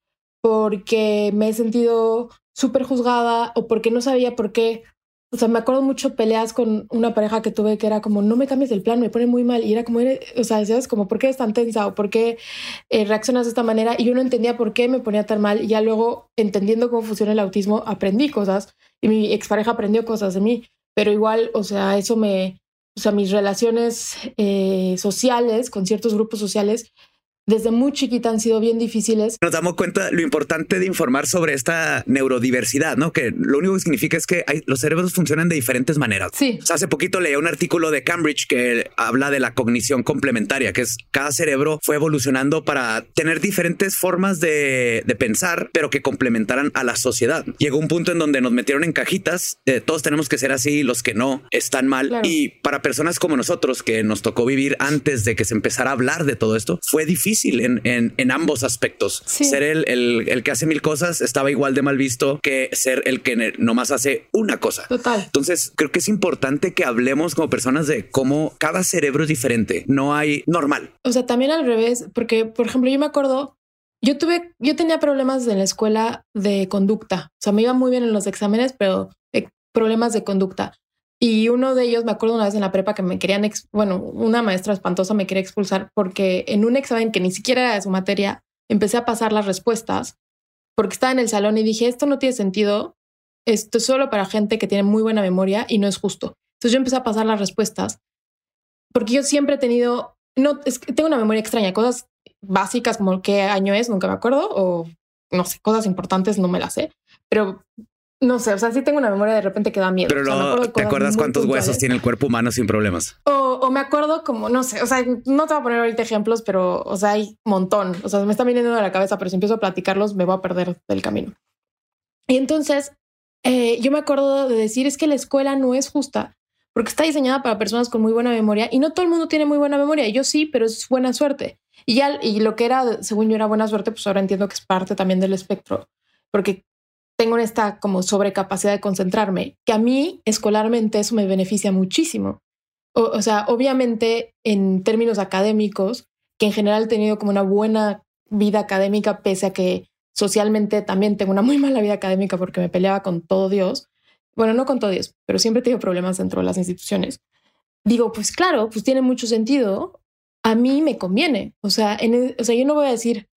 porque me he sentido súper juzgada o porque no sabía por qué. O sea, me acuerdo mucho peleas con una pareja que tuve que era como, no me cambies el plan, me pone muy mal. Y era como, o sea, decías como, ¿por qué eres tan tensa o por qué eh, reaccionas de esta manera? Y yo no entendía por qué me ponía tan mal. Y ya luego, entendiendo cómo funciona el autismo, aprendí cosas y mi expareja aprendió cosas de mí. Pero igual, o sea, eso me, o sea, mis relaciones eh, sociales con ciertos grupos sociales desde muy chiquita han sido bien difíciles. Nos damos cuenta lo importante de informar sobre esta neurodiversidad, ¿no? Que lo único que significa es que hay- los cerebros funcionan de diferentes maneras. Sí. O sea, hace poquito leí un artículo de Cambridge que habla de la cognición complementaria, que es cada cerebro fue evolucionando para tener diferentes formas de, de pensar, pero que complementaran a la sociedad. Llegó un punto en donde nos metieron en cajitas, eh, todos tenemos que ser así, los que no están mal. Claro. Y para personas como nosotros, que nos tocó vivir antes de que se empezara a hablar de todo esto, fue difícil en, en- en ambos aspectos. Sí. Ser el, el- el que hace mil cosas estaba igual de mal visto que ser el que nomás hace una cosa. Total. Entonces, creo que es importante que hablemos como personas de cómo cada cerebro es diferente. No hay normal. O sea, también al revés, porque, por ejemplo, yo me acuerdo, yo tuve, yo tenía problemas en la escuela de conducta. O sea, me iba muy bien en los exámenes, pero eh, problemas de conducta. Y uno de ellos, me acuerdo una vez en la prepa que me querían, bueno, una maestra espantosa me quería expulsar porque en un examen que ni siquiera era de su materia, empecé a pasar las respuestas porque estaba en el salón y dije, esto no tiene sentido, esto es solo para gente que tiene muy buena memoria y no es justo. Entonces yo empecé a pasar las respuestas porque yo siempre he tenido, no, es que tengo una memoria extraña, cosas básicas como qué año es, nunca me acuerdo, o no sé, cosas importantes no me las sé, pero no sé, o sea, sí tengo una memoria de repente que da miedo. Pero O sea, no te acuerdas cuántos puntuales. huesos tiene el cuerpo humano sin problemas. O, o me acuerdo como, no sé, o sea, no te voy a poner ahorita ejemplos, pero, o sea, hay montón. O sea, me está viniendo de la cabeza, pero si empiezo a platicarlos, me voy a perder del camino. Y entonces, eh, yo me acuerdo de decir, es que la escuela no es justa, porque está diseñada para personas con muy buena memoria y no todo el mundo tiene muy buena memoria. Yo sí, pero es buena suerte. Y ya, y lo que era, según yo, era buena suerte, pues ahora entiendo que es parte también del espectro, porque tengo esta como sobrecapacidad de concentrarme, que a mí escolarmente eso me beneficia muchísimo. O, o sea, obviamente en términos académicos, que en general he tenido como una buena vida académica, pese a que socialmente también tengo una muy mala vida académica porque me peleaba con todo Dios. Bueno, no con todo Dios, pero siempre he tenido problemas dentro de las instituciones. Digo, pues claro, pues tiene mucho sentido. A mí me conviene. O sea, en el- o sea, yo no voy a decir,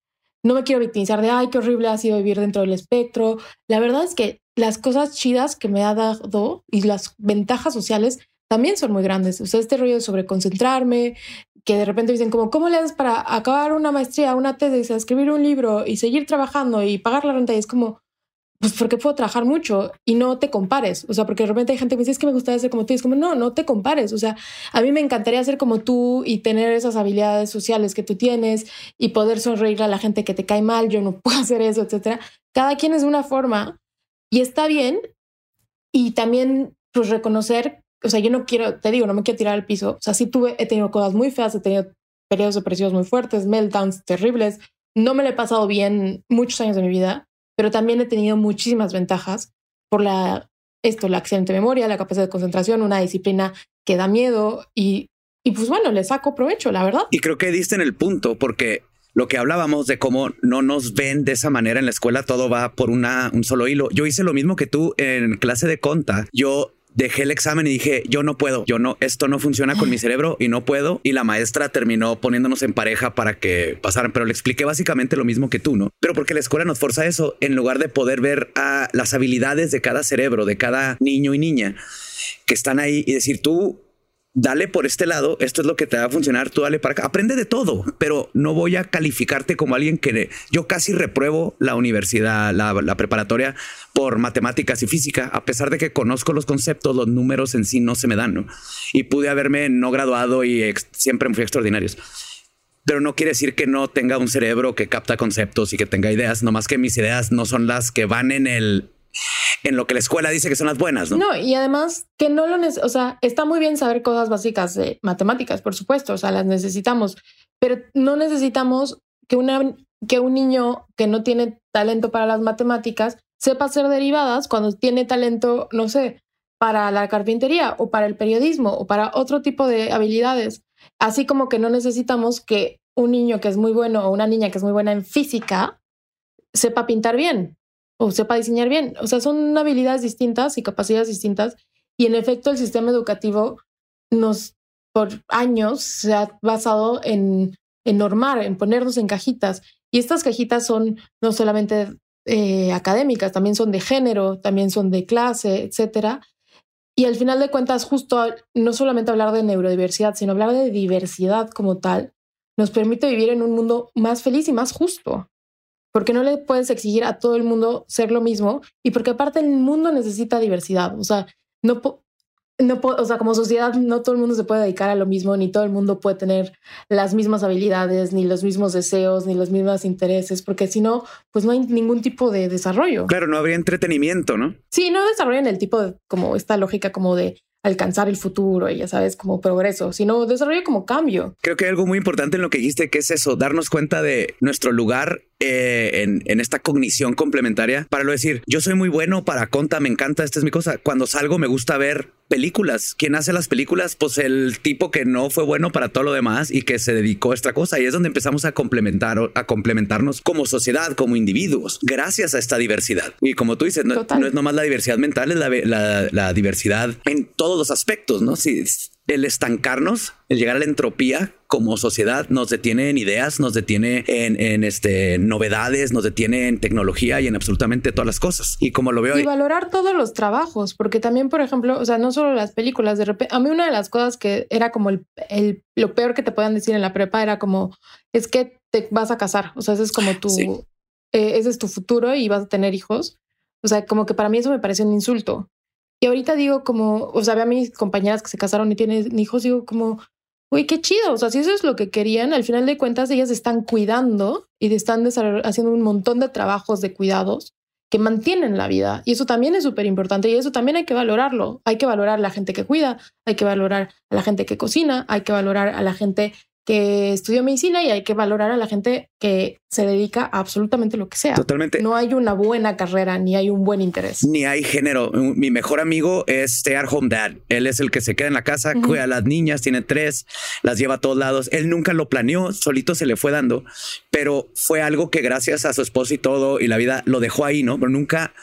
no me quiero victimizar de, ay, qué horrible ha sido vivir dentro del espectro. La verdad es que las cosas chidas que me ha dado y las ventajas sociales también son muy grandes. O sea, este rollo de sobreconcentrarme, que de repente dicen como, ¿cómo le haces para acabar una maestría, una tesis, escribir un libro y seguir trabajando y pagar la renta? Y es como, pues porque puedo trabajar mucho y no te compares. O sea, porque de repente hay gente que me dice, es que me gustaría ser como tú. Y es como, no, no te compares. O sea, a mí me encantaría ser como tú y tener esas habilidades sociales que tú tienes y poder sonreír a la gente que te cae mal. Yo no puedo hacer eso, etcétera. Cada quien es de una forma y está bien. Y también, pues, reconocer o sea, yo no quiero, te digo, no me quiero tirar al piso. O sea, sí tuve, he tenido cosas muy feas, he tenido periodos depresivos muy fuertes, meltdowns terribles. No me lo he pasado bien muchos años de mi vida, pero también he tenido muchísimas ventajas por la, esto, la excelente memoria, la capacidad de concentración, una disciplina que da miedo y, y pues bueno, le saco provecho, la verdad. Y creo que diste en el punto porque lo que hablábamos de cómo no nos ven de esa manera en la escuela, todo va por una, un solo hilo. Yo hice lo mismo que tú en clase de conta. Yo dejé el examen y dije, yo no puedo, yo no, esto no funciona con mi cerebro y no puedo. Y la maestra terminó poniéndonos en pareja para que pasaran, pero le expliqué básicamente lo mismo que tú, ¿no? Pero porque la escuela nos forza eso, en lugar de poder ver a las habilidades de cada cerebro, de cada niño y niña que están ahí y decir, tú dale por este lado, esto es lo que te va a funcionar, tú dale para acá, aprende de todo, pero no voy a calificarte como alguien que yo casi repruebo la universidad, la, preparatoria por matemáticas y física, a pesar de que conozco los conceptos, los números en sí no se me dan. Y pude haberme no graduado y siempre fui extraordinarios. Pero no quiere decir que no tenga un cerebro que capta conceptos y que tenga ideas, nomás que mis ideas no son las que van en el en lo que la escuela dice que son las buenas, ¿no? No, y además que no lo o sea, está muy bien saber cosas básicas de matemáticas, por supuesto, o sea, las necesitamos, pero no necesitamos que una que un niño que no tiene talento para las matemáticas sepa hacer derivadas cuando tiene talento, no sé, para la carpintería o para el periodismo o para otro tipo de habilidades. Así como que no necesitamos que un niño que es muy bueno o una niña que es muy buena en física sepa pintar bien o sepa diseñar bien. O sea, son habilidades distintas y capacidades distintas. Y en efecto, el sistema educativo nos, por años, se ha basado en, en normar, en ponernos en cajitas. Y estas cajitas son no solamente eh, académicas, también son de género, también son de clase, etcétera. Y al final de cuentas, justo no solamente hablar de neurodiversidad, sino hablar de diversidad como tal, nos permite vivir en un mundo más feliz y más justo porque no le puedes exigir a todo el mundo ser lo mismo y porque aparte el mundo necesita diversidad. O sea, no, no o sea, como sociedad no todo el mundo se puede dedicar a lo mismo, ni todo el mundo puede tener las mismas habilidades, ni los mismos deseos, ni los mismos intereses, porque si no, pues no hay ningún tipo de desarrollo. Claro, no habría entretenimiento, ¿no? Sí, no desarrollan el tipo de, como esta lógica como de alcanzar el futuro y ya sabes, como progreso, sino desarrollo como cambio. Creo que hay algo muy importante en lo que dijiste, que es eso, darnos cuenta de nuestro lugar eh, en, en, esta cognición complementaria para lo decir, yo soy muy bueno para conta, me encanta, esta es mi cosa. Cuando salgo me gusta ver películas. ¿Quién hace las películas? Pues el tipo que no fue bueno para todo lo demás y que se dedicó a esta cosa. Y es donde empezamos a complementar, a complementarnos como sociedad, como individuos, gracias a esta diversidad. Y como tú dices, no, es nomás la diversidad mental, es la, la, la diversidad en todos los aspectos, ¿no? Si, el estancarnos, el llegar a la entropía como sociedad nos detiene en ideas, nos detiene en, este, novedades, nos detiene en tecnología y en absolutamente todas las cosas. Y como lo veo... Y valorar todos los trabajos, porque también, por ejemplo, o sea, no solo las películas, de repente, a mí una de las cosas que era como el, el lo peor que te puedan decir en la prepa era como, es que te vas a casar, o sea, ese es como tu, eh, ese es tu futuro y vas a tener hijos. O sea, como que para mí eso me parece un insulto. Y ahorita digo como, o sea, ve a mis compañeras que se casaron y tienen hijos, digo como, uy, qué chido. O sea, si eso es lo que querían, al final de cuentas ellas están cuidando y están haciendo un montón de trabajos de cuidados que mantienen la vida. Y eso también es súper importante y eso también hay que valorarlo. Hay que valorar a la gente que cuida, hay que valorar a la gente que cocina, hay que valorar a la gente que estudió medicina y hay que valorar a la gente que se dedica a absolutamente lo que sea. Totalmente. No hay una buena carrera ni hay un buen interés. Ni hay género. Mi mejor amigo es Stay at Home Dad. Él es el que se queda en la casa, cuida a las niñas, tiene tres, las lleva a todos lados. Él nunca lo planeó, solito se le fue dando, pero fue algo que gracias a su esposa y todo y la vida lo dejó ahí, ¿no? Pero nunca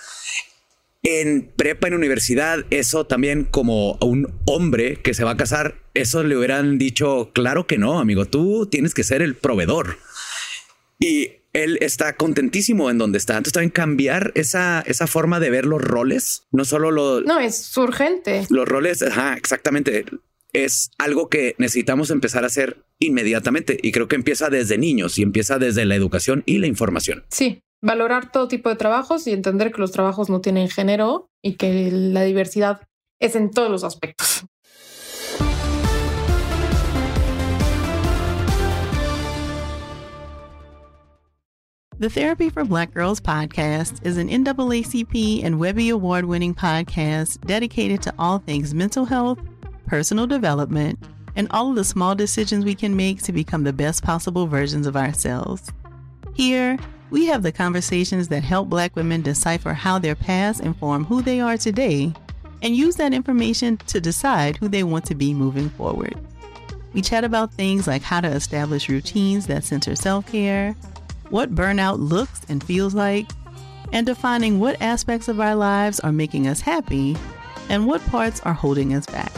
en prepa, en universidad, eso también como un hombre que se va a casar, eso le hubieran dicho, claro que no, amigo, tú tienes que ser el proveedor. Y él está contentísimo en donde está. Entonces también cambiar esa, esa forma de ver los roles, no solo lo... No, es urgente. Los roles, ajá, exactamente. Es algo que necesitamos empezar a hacer inmediatamente y creo que empieza desde niños y empieza desde la educación y la información. Sí, valorar todo tipo de trabajos y entender que los trabajos no tienen género y que la diversidad es en todos los aspectos. The Therapy for Black Girls podcast is an NAACP and Webby Award winning podcast dedicated to all things mental health, personal development, and all of the small decisions we can make to become the best possible versions of ourselves. Here, we have the conversations that help Black women decipher how their past inform who they are today and use that information to decide who they want to be moving forward. We chat about things like how to establish routines that center self care what burnout looks and feels like, and defining what aspects of our lives are making us happy and what parts are holding us back.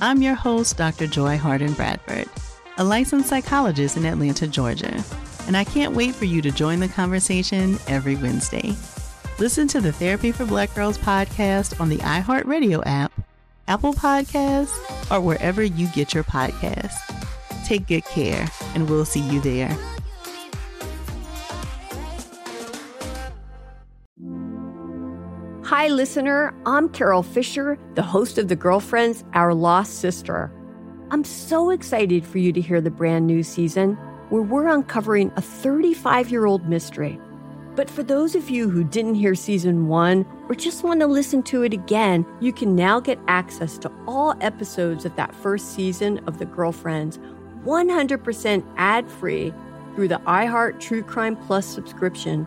I'm your host, Dr. Joy Harden Bradford, a licensed psychologist in Atlanta, Georgia, and I can't wait for you to join the conversation every Wednesday. Listen to the Therapy for Black Girls podcast on the iHeartRadio app, Apple Podcasts, or wherever you get your podcasts. Take good care, and we'll see you there. Hi, listener. I'm Carol Fisher, the host of The Girlfriends, Our Lost Sister. I'm so excited for you to hear the brand new season where we're uncovering a 35 year old mystery. But for those of you who didn't hear season one or just want to listen to it again, you can now get access to all episodes of that first season of The Girlfriends 100% ad free through the iHeart True Crime Plus subscription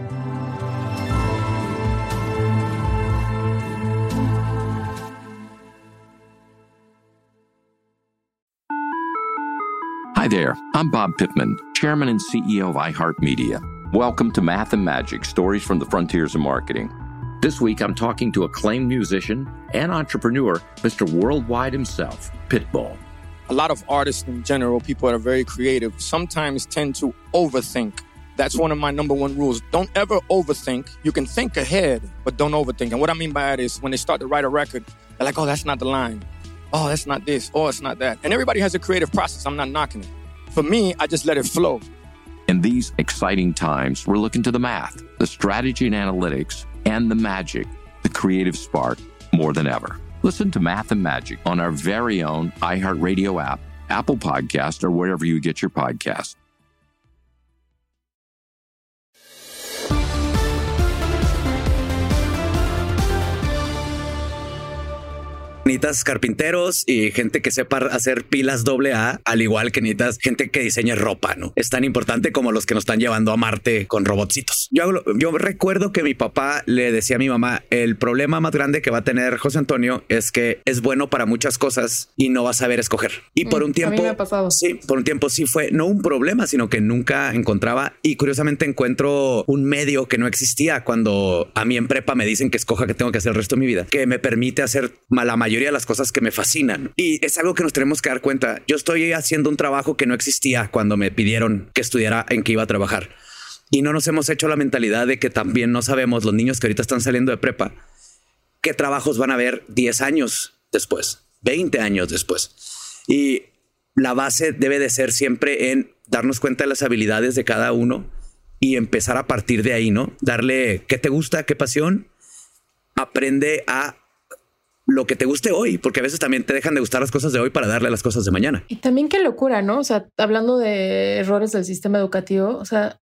There, I'm Bob Pittman, Chairman and CEO of iHeartMedia. Welcome to Math and Magic Stories from the Frontiers of Marketing. This week, I'm talking to acclaimed musician and entrepreneur, Mr. Worldwide himself, Pitbull. A lot of artists in general, people that are very creative, sometimes tend to overthink. That's one of my number one rules. Don't ever overthink. You can think ahead, but don't overthink. And what I mean by that is when they start to write a record, they're like, oh, that's not the line oh, that's not this, oh, it's not that. And everybody has a creative process. I'm not knocking it. For me, I just let it flow. In these exciting times, we're looking to the math, the strategy and analytics, and the magic, the creative spark, more than ever. Listen to Math and Magic on our very own iHeartRadio app, Apple Podcast, or wherever you get your podcasts. Necesitas carpinteros y gente que sepa hacer pilas doble A, al igual que necesitas gente que diseñe ropa, ¿no? Es tan importante como los que nos están llevando a Marte con robotcitos. Yo, yo recuerdo que mi papá le decía a mi mamá, el problema más grande que va a tener José Antonio es que es bueno para muchas cosas y no va a saber escoger. Y por mm, un tiempo, sí, por un tiempo sí fue no un problema, sino que nunca encontraba y curiosamente encuentro un medio que no existía cuando a mí en prepa me dicen que escoja que tengo que hacer el resto de mi vida, que me permite hacer la mayoría mayoría de las cosas que me fascinan. Y es algo que nos tenemos que dar cuenta. Yo estoy haciendo un trabajo que no existía cuando me pidieron que estudiara en que iba a trabajar. Y no nos hemos hecho la mentalidad de que también no sabemos los niños que ahorita están saliendo de prepa qué trabajos van a ver 10 años después, 20 años después. Y la base debe de ser siempre en darnos cuenta de las habilidades de cada uno y empezar a partir de ahí, ¿no? Darle qué te gusta, qué pasión. Aprende a lo que te guste hoy, porque a veces también te dejan de gustar las cosas de hoy para darle las cosas de mañana. Y también qué locura, ¿no? O sea, hablando de errores del sistema educativo, o sea,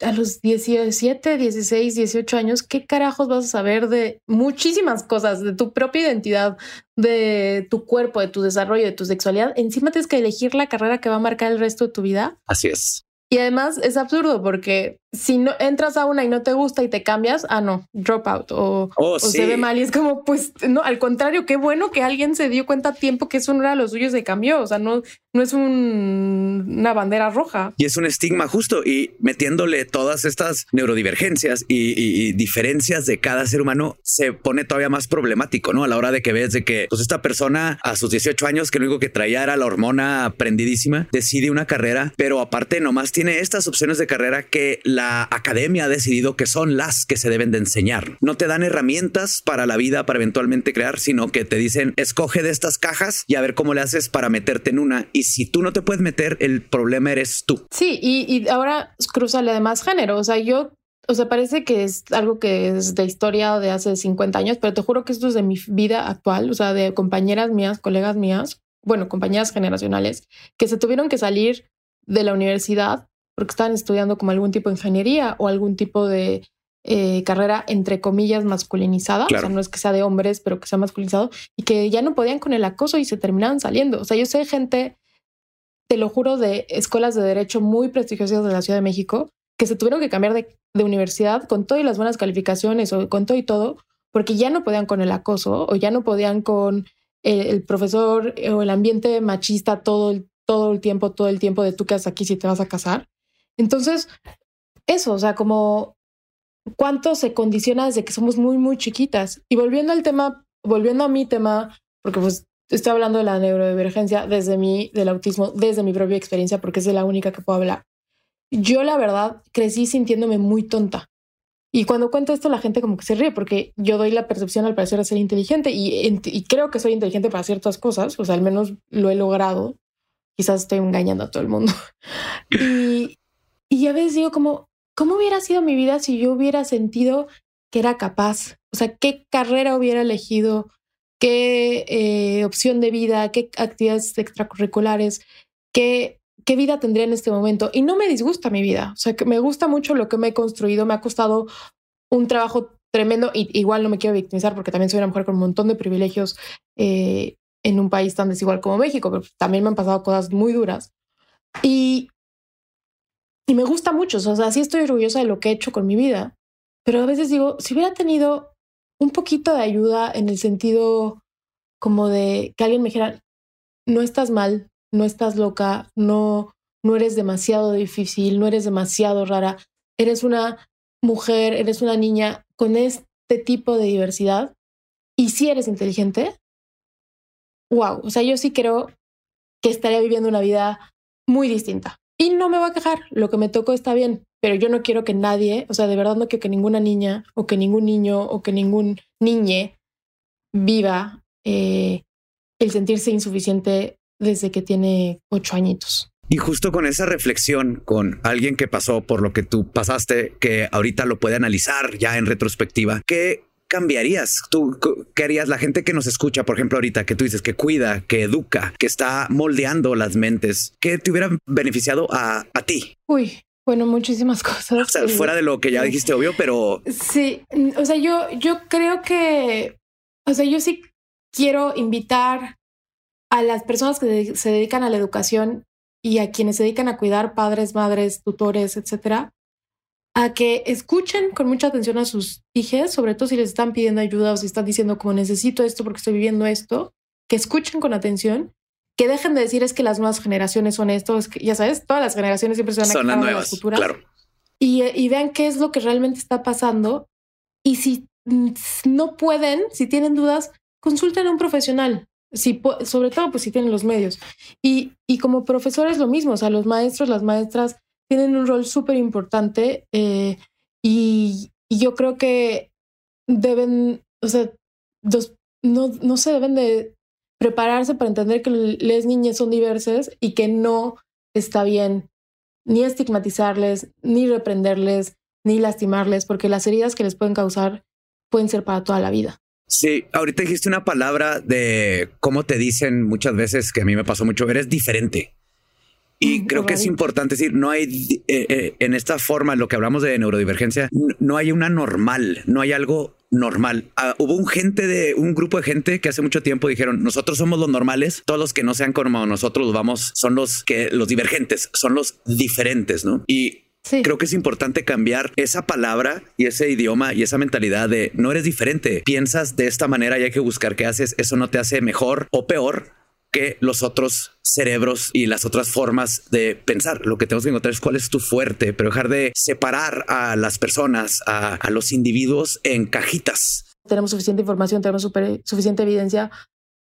a los 17, 16, 18 años, ¿qué carajos vas a saber de muchísimas cosas, de tu propia identidad, de tu cuerpo, de tu desarrollo, de tu sexualidad? Encima tienes que elegir la carrera que va a marcar el resto de tu vida. Así es. Y además es absurdo porque si no entras a una y no te gusta y te cambias, ah, no, drop out o, oh, se ve mal. Y es como, pues, no, al contrario, qué bueno que alguien se dio cuenta a tiempo que eso no era lo suyo y se cambió. O sea, no, no es una bandera roja. Y es un estigma justo y metiéndole todas estas neurodivergencias y, diferencias de cada ser humano se pone todavía más problemático, ¿no? A la hora de que ves de que pues esta persona a sus 18 años que lo único que traía era la hormona prendidísima, decide una carrera, pero aparte nomás tiene estas opciones de carrera que la academia ha decidido que son las que se deben de enseñar. No te dan herramientas para la vida para eventualmente crear, sino que te dicen escoge de estas cajas y a ver cómo le haces para meterte en una. Y si tú no te puedes meter, el problema eres tú. Sí, y, y ahora cruzale además género. O sea, yo o sea, parece que es algo que es de historia de hace 50 años, pero te juro que esto es de mi vida actual, o sea, de compañeras mías, colegas mías, bueno, compañeras generacionales, que se tuvieron que salir de la universidad porque estaban estudiando como algún tipo de ingeniería o algún tipo de eh, carrera, entre comillas, masculinizada. O sea, no es que sea de hombres, pero que sea masculinizado y que ya no podían con el acoso y se terminaban saliendo. O sea, yo sé gente, te lo juro, de escuelas de derecho muy prestigiosas de la Ciudad de México que se tuvieron que cambiar de, universidad con todas las buenas calificaciones o con todo y todo, porque ya no podían con el acoso o ya no podían con el, profesor o el ambiente machista todo el, todo el tiempo, todo el tiempo de tú que haces aquí si te vas a casar. Entonces, eso, o sea, como cuánto se condiciona desde que somos muy, muy chiquitas. Y volviendo al tema, volviendo a mi tema, porque pues estoy hablando de la neurodivergencia desde mi, del autismo, desde mi propia experiencia, porque es la única que puedo hablar yo la verdad crecí sintiéndome muy tonta. Y cuando cuento esto, la gente como que se ríe porque yo doy la percepción al parecer de ser inteligente y, creo que soy inteligente para ciertas cosas, o sea, al menos lo he logrado. Quizás estoy engañando a todo el mundo. Y, y a veces digo como, ¿cómo hubiera sido mi vida si yo hubiera sentido que era capaz? O sea, ¿qué carrera hubiera elegido? ¿Qué eh, opción de vida? ¿Qué actividades extracurriculares? ¿Qué qué vida tendría en este momento. Y no me disgusta mi vida. O sea, que me gusta mucho lo que me he construido. Me ha costado un trabajo tremendo. Y igual no me quiero victimizar porque también soy una mujer con un montón de privilegios eh, en un país tan desigual como México, pero también me han pasado cosas muy duras. Y, y me gusta mucho. O sea, sí estoy orgullosa de lo que he hecho con mi vida. Pero a veces digo, si hubiera tenido un poquito de ayuda en el sentido como de que alguien me dijera, no estás mal, no estás loca, no, no eres demasiado difícil, no eres demasiado rara, eres una mujer, eres una niña con este tipo de diversidad y si eres inteligente, wow, o sea, yo sí creo que estaría viviendo una vida muy distinta. Y no me voy a quejar, lo que me tocó está bien, pero yo no quiero que nadie, o sea, de verdad no quiero que ninguna niña o que ningún niño o que ningún niñe viva eh, el sentirse insuficiente desde que tiene ocho añitos. Y justo con esa reflexión, con alguien que pasó por lo que tú pasaste, que ahorita lo puede analizar ya en retrospectiva, ¿qué cambiarías? ¿Tú qué harías? La gente que nos escucha, por ejemplo, ahorita que tú dices que cuida, que educa, que está moldeando las mentes, ¿qué te hubiera beneficiado a, a ti? Uy, bueno, muchísimas cosas. O sea, fuera de lo que ya dijiste, obvio, pero... Sí, o sea, yo, yo creo que, o sea, yo sí quiero invitar a las personas que se dedican a la educación y a quienes se dedican a cuidar padres, madres, tutores, etcétera, a que escuchen con mucha atención a sus hijos, sobre todo si les están pidiendo ayuda o si están diciendo como necesito esto porque estoy viviendo esto, que escuchen con atención, que dejen de decir es que las nuevas generaciones son esto, que, ya sabes, todas las generaciones siempre se van a son las nuevas, claro. y, y vean qué es lo que realmente está pasando y si no pueden, si tienen dudas, consulten a un profesional sobre todo pues si tienen los medios. Y, y como profesores lo mismo, o sea, los maestros, las maestras tienen un rol súper importante eh, y, yo creo que deben, o sea, no, no se deben de prepararse para entender que las niñas son diversas y que no está bien ni estigmatizarles, ni reprenderles, ni lastimarles, porque las heridas que les pueden causar pueden ser para toda la vida. Sí, ahorita dijiste una palabra de cómo te dicen muchas veces que a mí me pasó mucho, eres diferente. Y creo que es importante decir, no hay eh, eh, en esta forma, lo que hablamos de neurodivergencia, no hay una normal, no hay algo normal. Ah, hubo un gente de un grupo de gente que hace mucho tiempo dijeron nosotros somos los normales, todos los que no sean como nosotros vamos son los que los divergentes, son los diferentes, ¿no? Y Creo que es importante cambiar esa palabra y ese idioma y esa mentalidad de no eres diferente, piensas de esta manera y hay que buscar qué haces, eso no te hace mejor o peor que los otros cerebros y las otras formas de pensar. Lo que tenemos que encontrar es cuál es tu fuerte, pero dejar de separar a las personas, a, los individuos en cajitas. Tenemos suficiente información, tenemos suficiente evidencia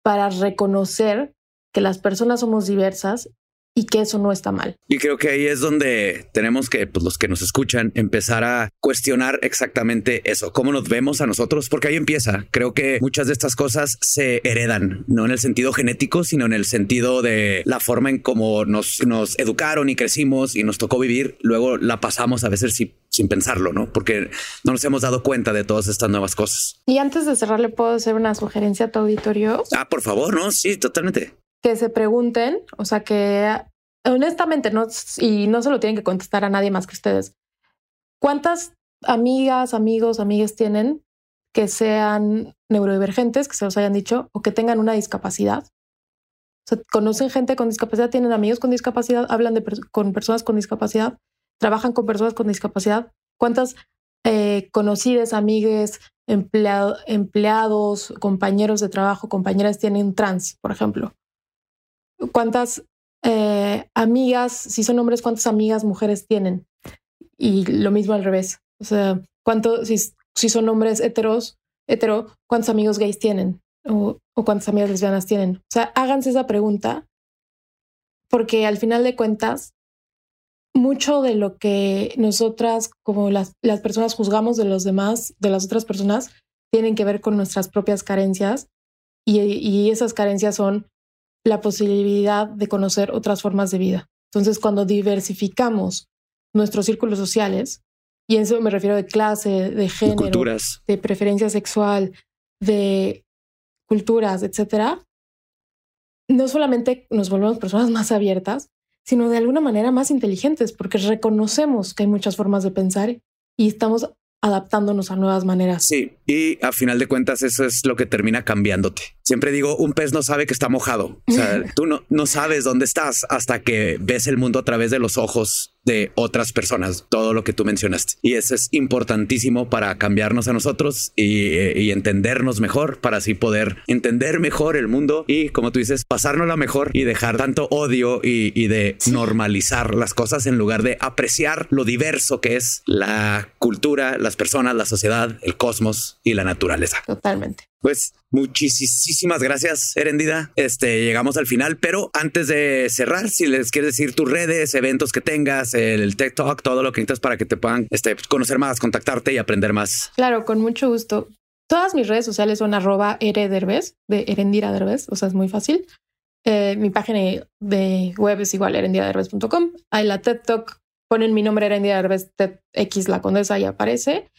para reconocer que las personas somos diversas y que eso no está mal. Y creo que ahí es donde tenemos que, pues los que nos escuchan, empezar a cuestionar exactamente eso, cómo nos vemos a nosotros, porque ahí empieza. Creo que muchas de estas cosas se heredan, no en el sentido genético, sino en el sentido de la forma en cómo nos, nos educaron y crecimos y nos tocó vivir. Luego la pasamos a veces sin, sin pensarlo, ¿no? Porque no nos hemos dado cuenta de todas estas nuevas cosas. Y antes de cerrar, ¿le puedo hacer una sugerencia a tu auditorio? Ah, por favor, ¿no? Sí, totalmente que se pregunten, o sea, que honestamente no, y no se lo tienen que contestar a nadie más que ustedes. ¿Cuántas amigas, amigos, amigas tienen que sean neurodivergentes, que se los hayan dicho, o que tengan una discapacidad? Conocen gente con discapacidad, tienen amigos con discapacidad, hablan con personas con discapacidad, trabajan con personas con discapacidad. ¿Cuántas eh, conocidas, amigues, empleados, compañeros de trabajo, compañeras tienen trans, por ejemplo? Cuántas eh, amigas, si son hombres, cuántas amigas mujeres tienen. Y lo mismo al revés. O sea, cuánto, si, son hombres heteros, hetero, cuántos amigos gays tienen o, o cuántas amigas lesbianas tienen. O sea, háganse esa pregunta porque al final de cuentas, mucho de lo que nosotras como las, las personas juzgamos de los demás, de las otras personas, tienen que ver con nuestras propias carencias y, y esas carencias son la posibilidad de conocer otras formas de vida. Entonces, cuando diversificamos nuestros círculos sociales, y en eso me refiero de clase, de género, de, preferencia sexual, de culturas, etcétera, no solamente nos volvemos personas más abiertas, sino de alguna manera más inteligentes, porque reconocemos que hay muchas formas de pensar y estamos adaptándonos a nuevas maneras. Sí, y a final de cuentas eso es lo que termina cambiándote. Siempre digo, un pez no sabe que está mojado. O sea, tú no, no sabes dónde estás hasta que ves el mundo a través de los ojos de otras personas, todo lo que tú mencionaste. Y eso es importantísimo para cambiarnos a nosotros y, entendernos mejor, para así poder entender mejor el mundo y, como tú dices, pasárnosla mejor y dejar tanto odio y, de normalizar las cosas en lugar de apreciar lo diverso que es la cultura, las personas, la sociedad, el cosmos y la naturaleza. Totalmente. Pues muchísimas gracias, Erendida. Este llegamos al final, pero antes de cerrar, si les quieres decir tus redes, eventos que tengas, el TikTok, todo lo que necesitas para que te puedan este, conocer más, contactarte y aprender más. Claro, con mucho gusto. Todas mis redes sociales son arroba erederbes, de Erendira Derbez, o sea, es muy fácil. Eh, mi página de web es igual, erendiraderbez.com. Hay la TED Talk ponen mi nombre Erendia Derbez X la condesa y aparece.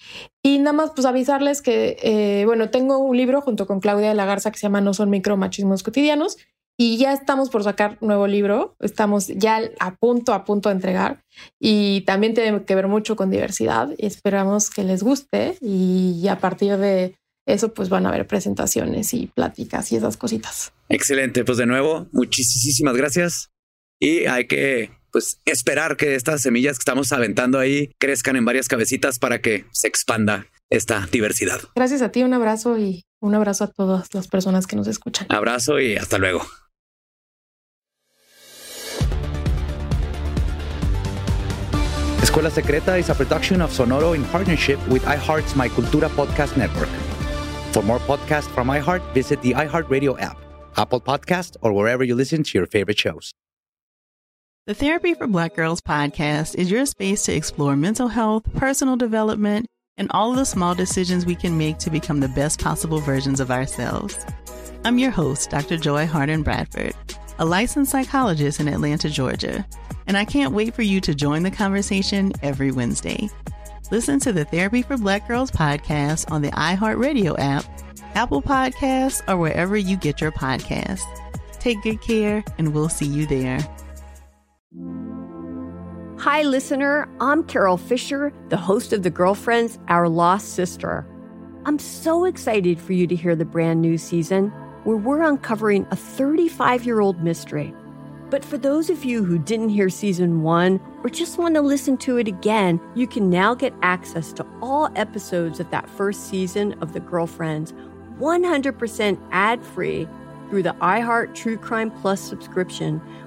Y nada más pues avisarles que, eh, bueno, tengo un libro junto con Claudia de la Garza que se llama No son micromachismos cotidianos y ya estamos por sacar nuevo libro, estamos ya a punto, a punto de entregar y también tiene que ver mucho con diversidad y esperamos que les guste y a partir de eso pues van a haber presentaciones y pláticas y esas cositas. Excelente, pues de nuevo, muchísimas gracias y hay que pues esperar que estas semillas que estamos aventando ahí crezcan en varias cabecitas para que se expanda esta diversidad. Gracias a ti, un abrazo y un abrazo a todas las personas que nos escuchan. Abrazo y hasta luego. Escuela Secreta is a production of Sonoro in partnership with iHeart's My Cultura podcast network. For more podcasts from iHeart, visit the iHeartRadio app, Apple Podcast, or wherever you listen to your favorite shows. The Therapy for Black Girls podcast is your space to explore mental health, personal development, and all of the small decisions we can make to become the best possible versions of ourselves. I'm your host, Dr. Joy Harden Bradford, a licensed psychologist in Atlanta, Georgia, and I can't wait for you to join the conversation every Wednesday. Listen to the Therapy for Black Girls podcast on the iHeartRadio app, Apple Podcasts, or wherever you get your podcasts. Take good care, and we'll see you there. Hi, listener. I'm Carol Fisher, the host of The Girlfriends, Our Lost Sister. I'm so excited for you to hear the brand new season where we're uncovering a 35 year old mystery. But for those of you who didn't hear season one or just want to listen to it again, you can now get access to all episodes of that first season of The Girlfriends 100% ad free through the iHeart True Crime Plus subscription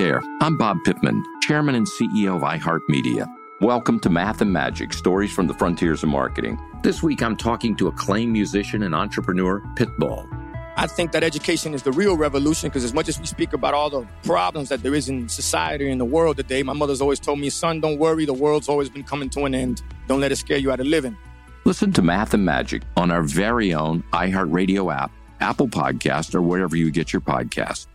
There, I'm Bob Pittman, Chairman and CEO of iHeartMedia. Welcome to Math and Magic Stories from the Frontiers of Marketing. This week I'm talking to acclaimed musician and entrepreneur Pitbull. I think that education is the real revolution because as much as we speak about all the problems that there is in society and the world today, my mother's always told me, son, don't worry, the world's always been coming to an end. Don't let it scare you out of living. Listen to Math and Magic on our very own iHeartRadio app, Apple Podcast, or wherever you get your podcasts.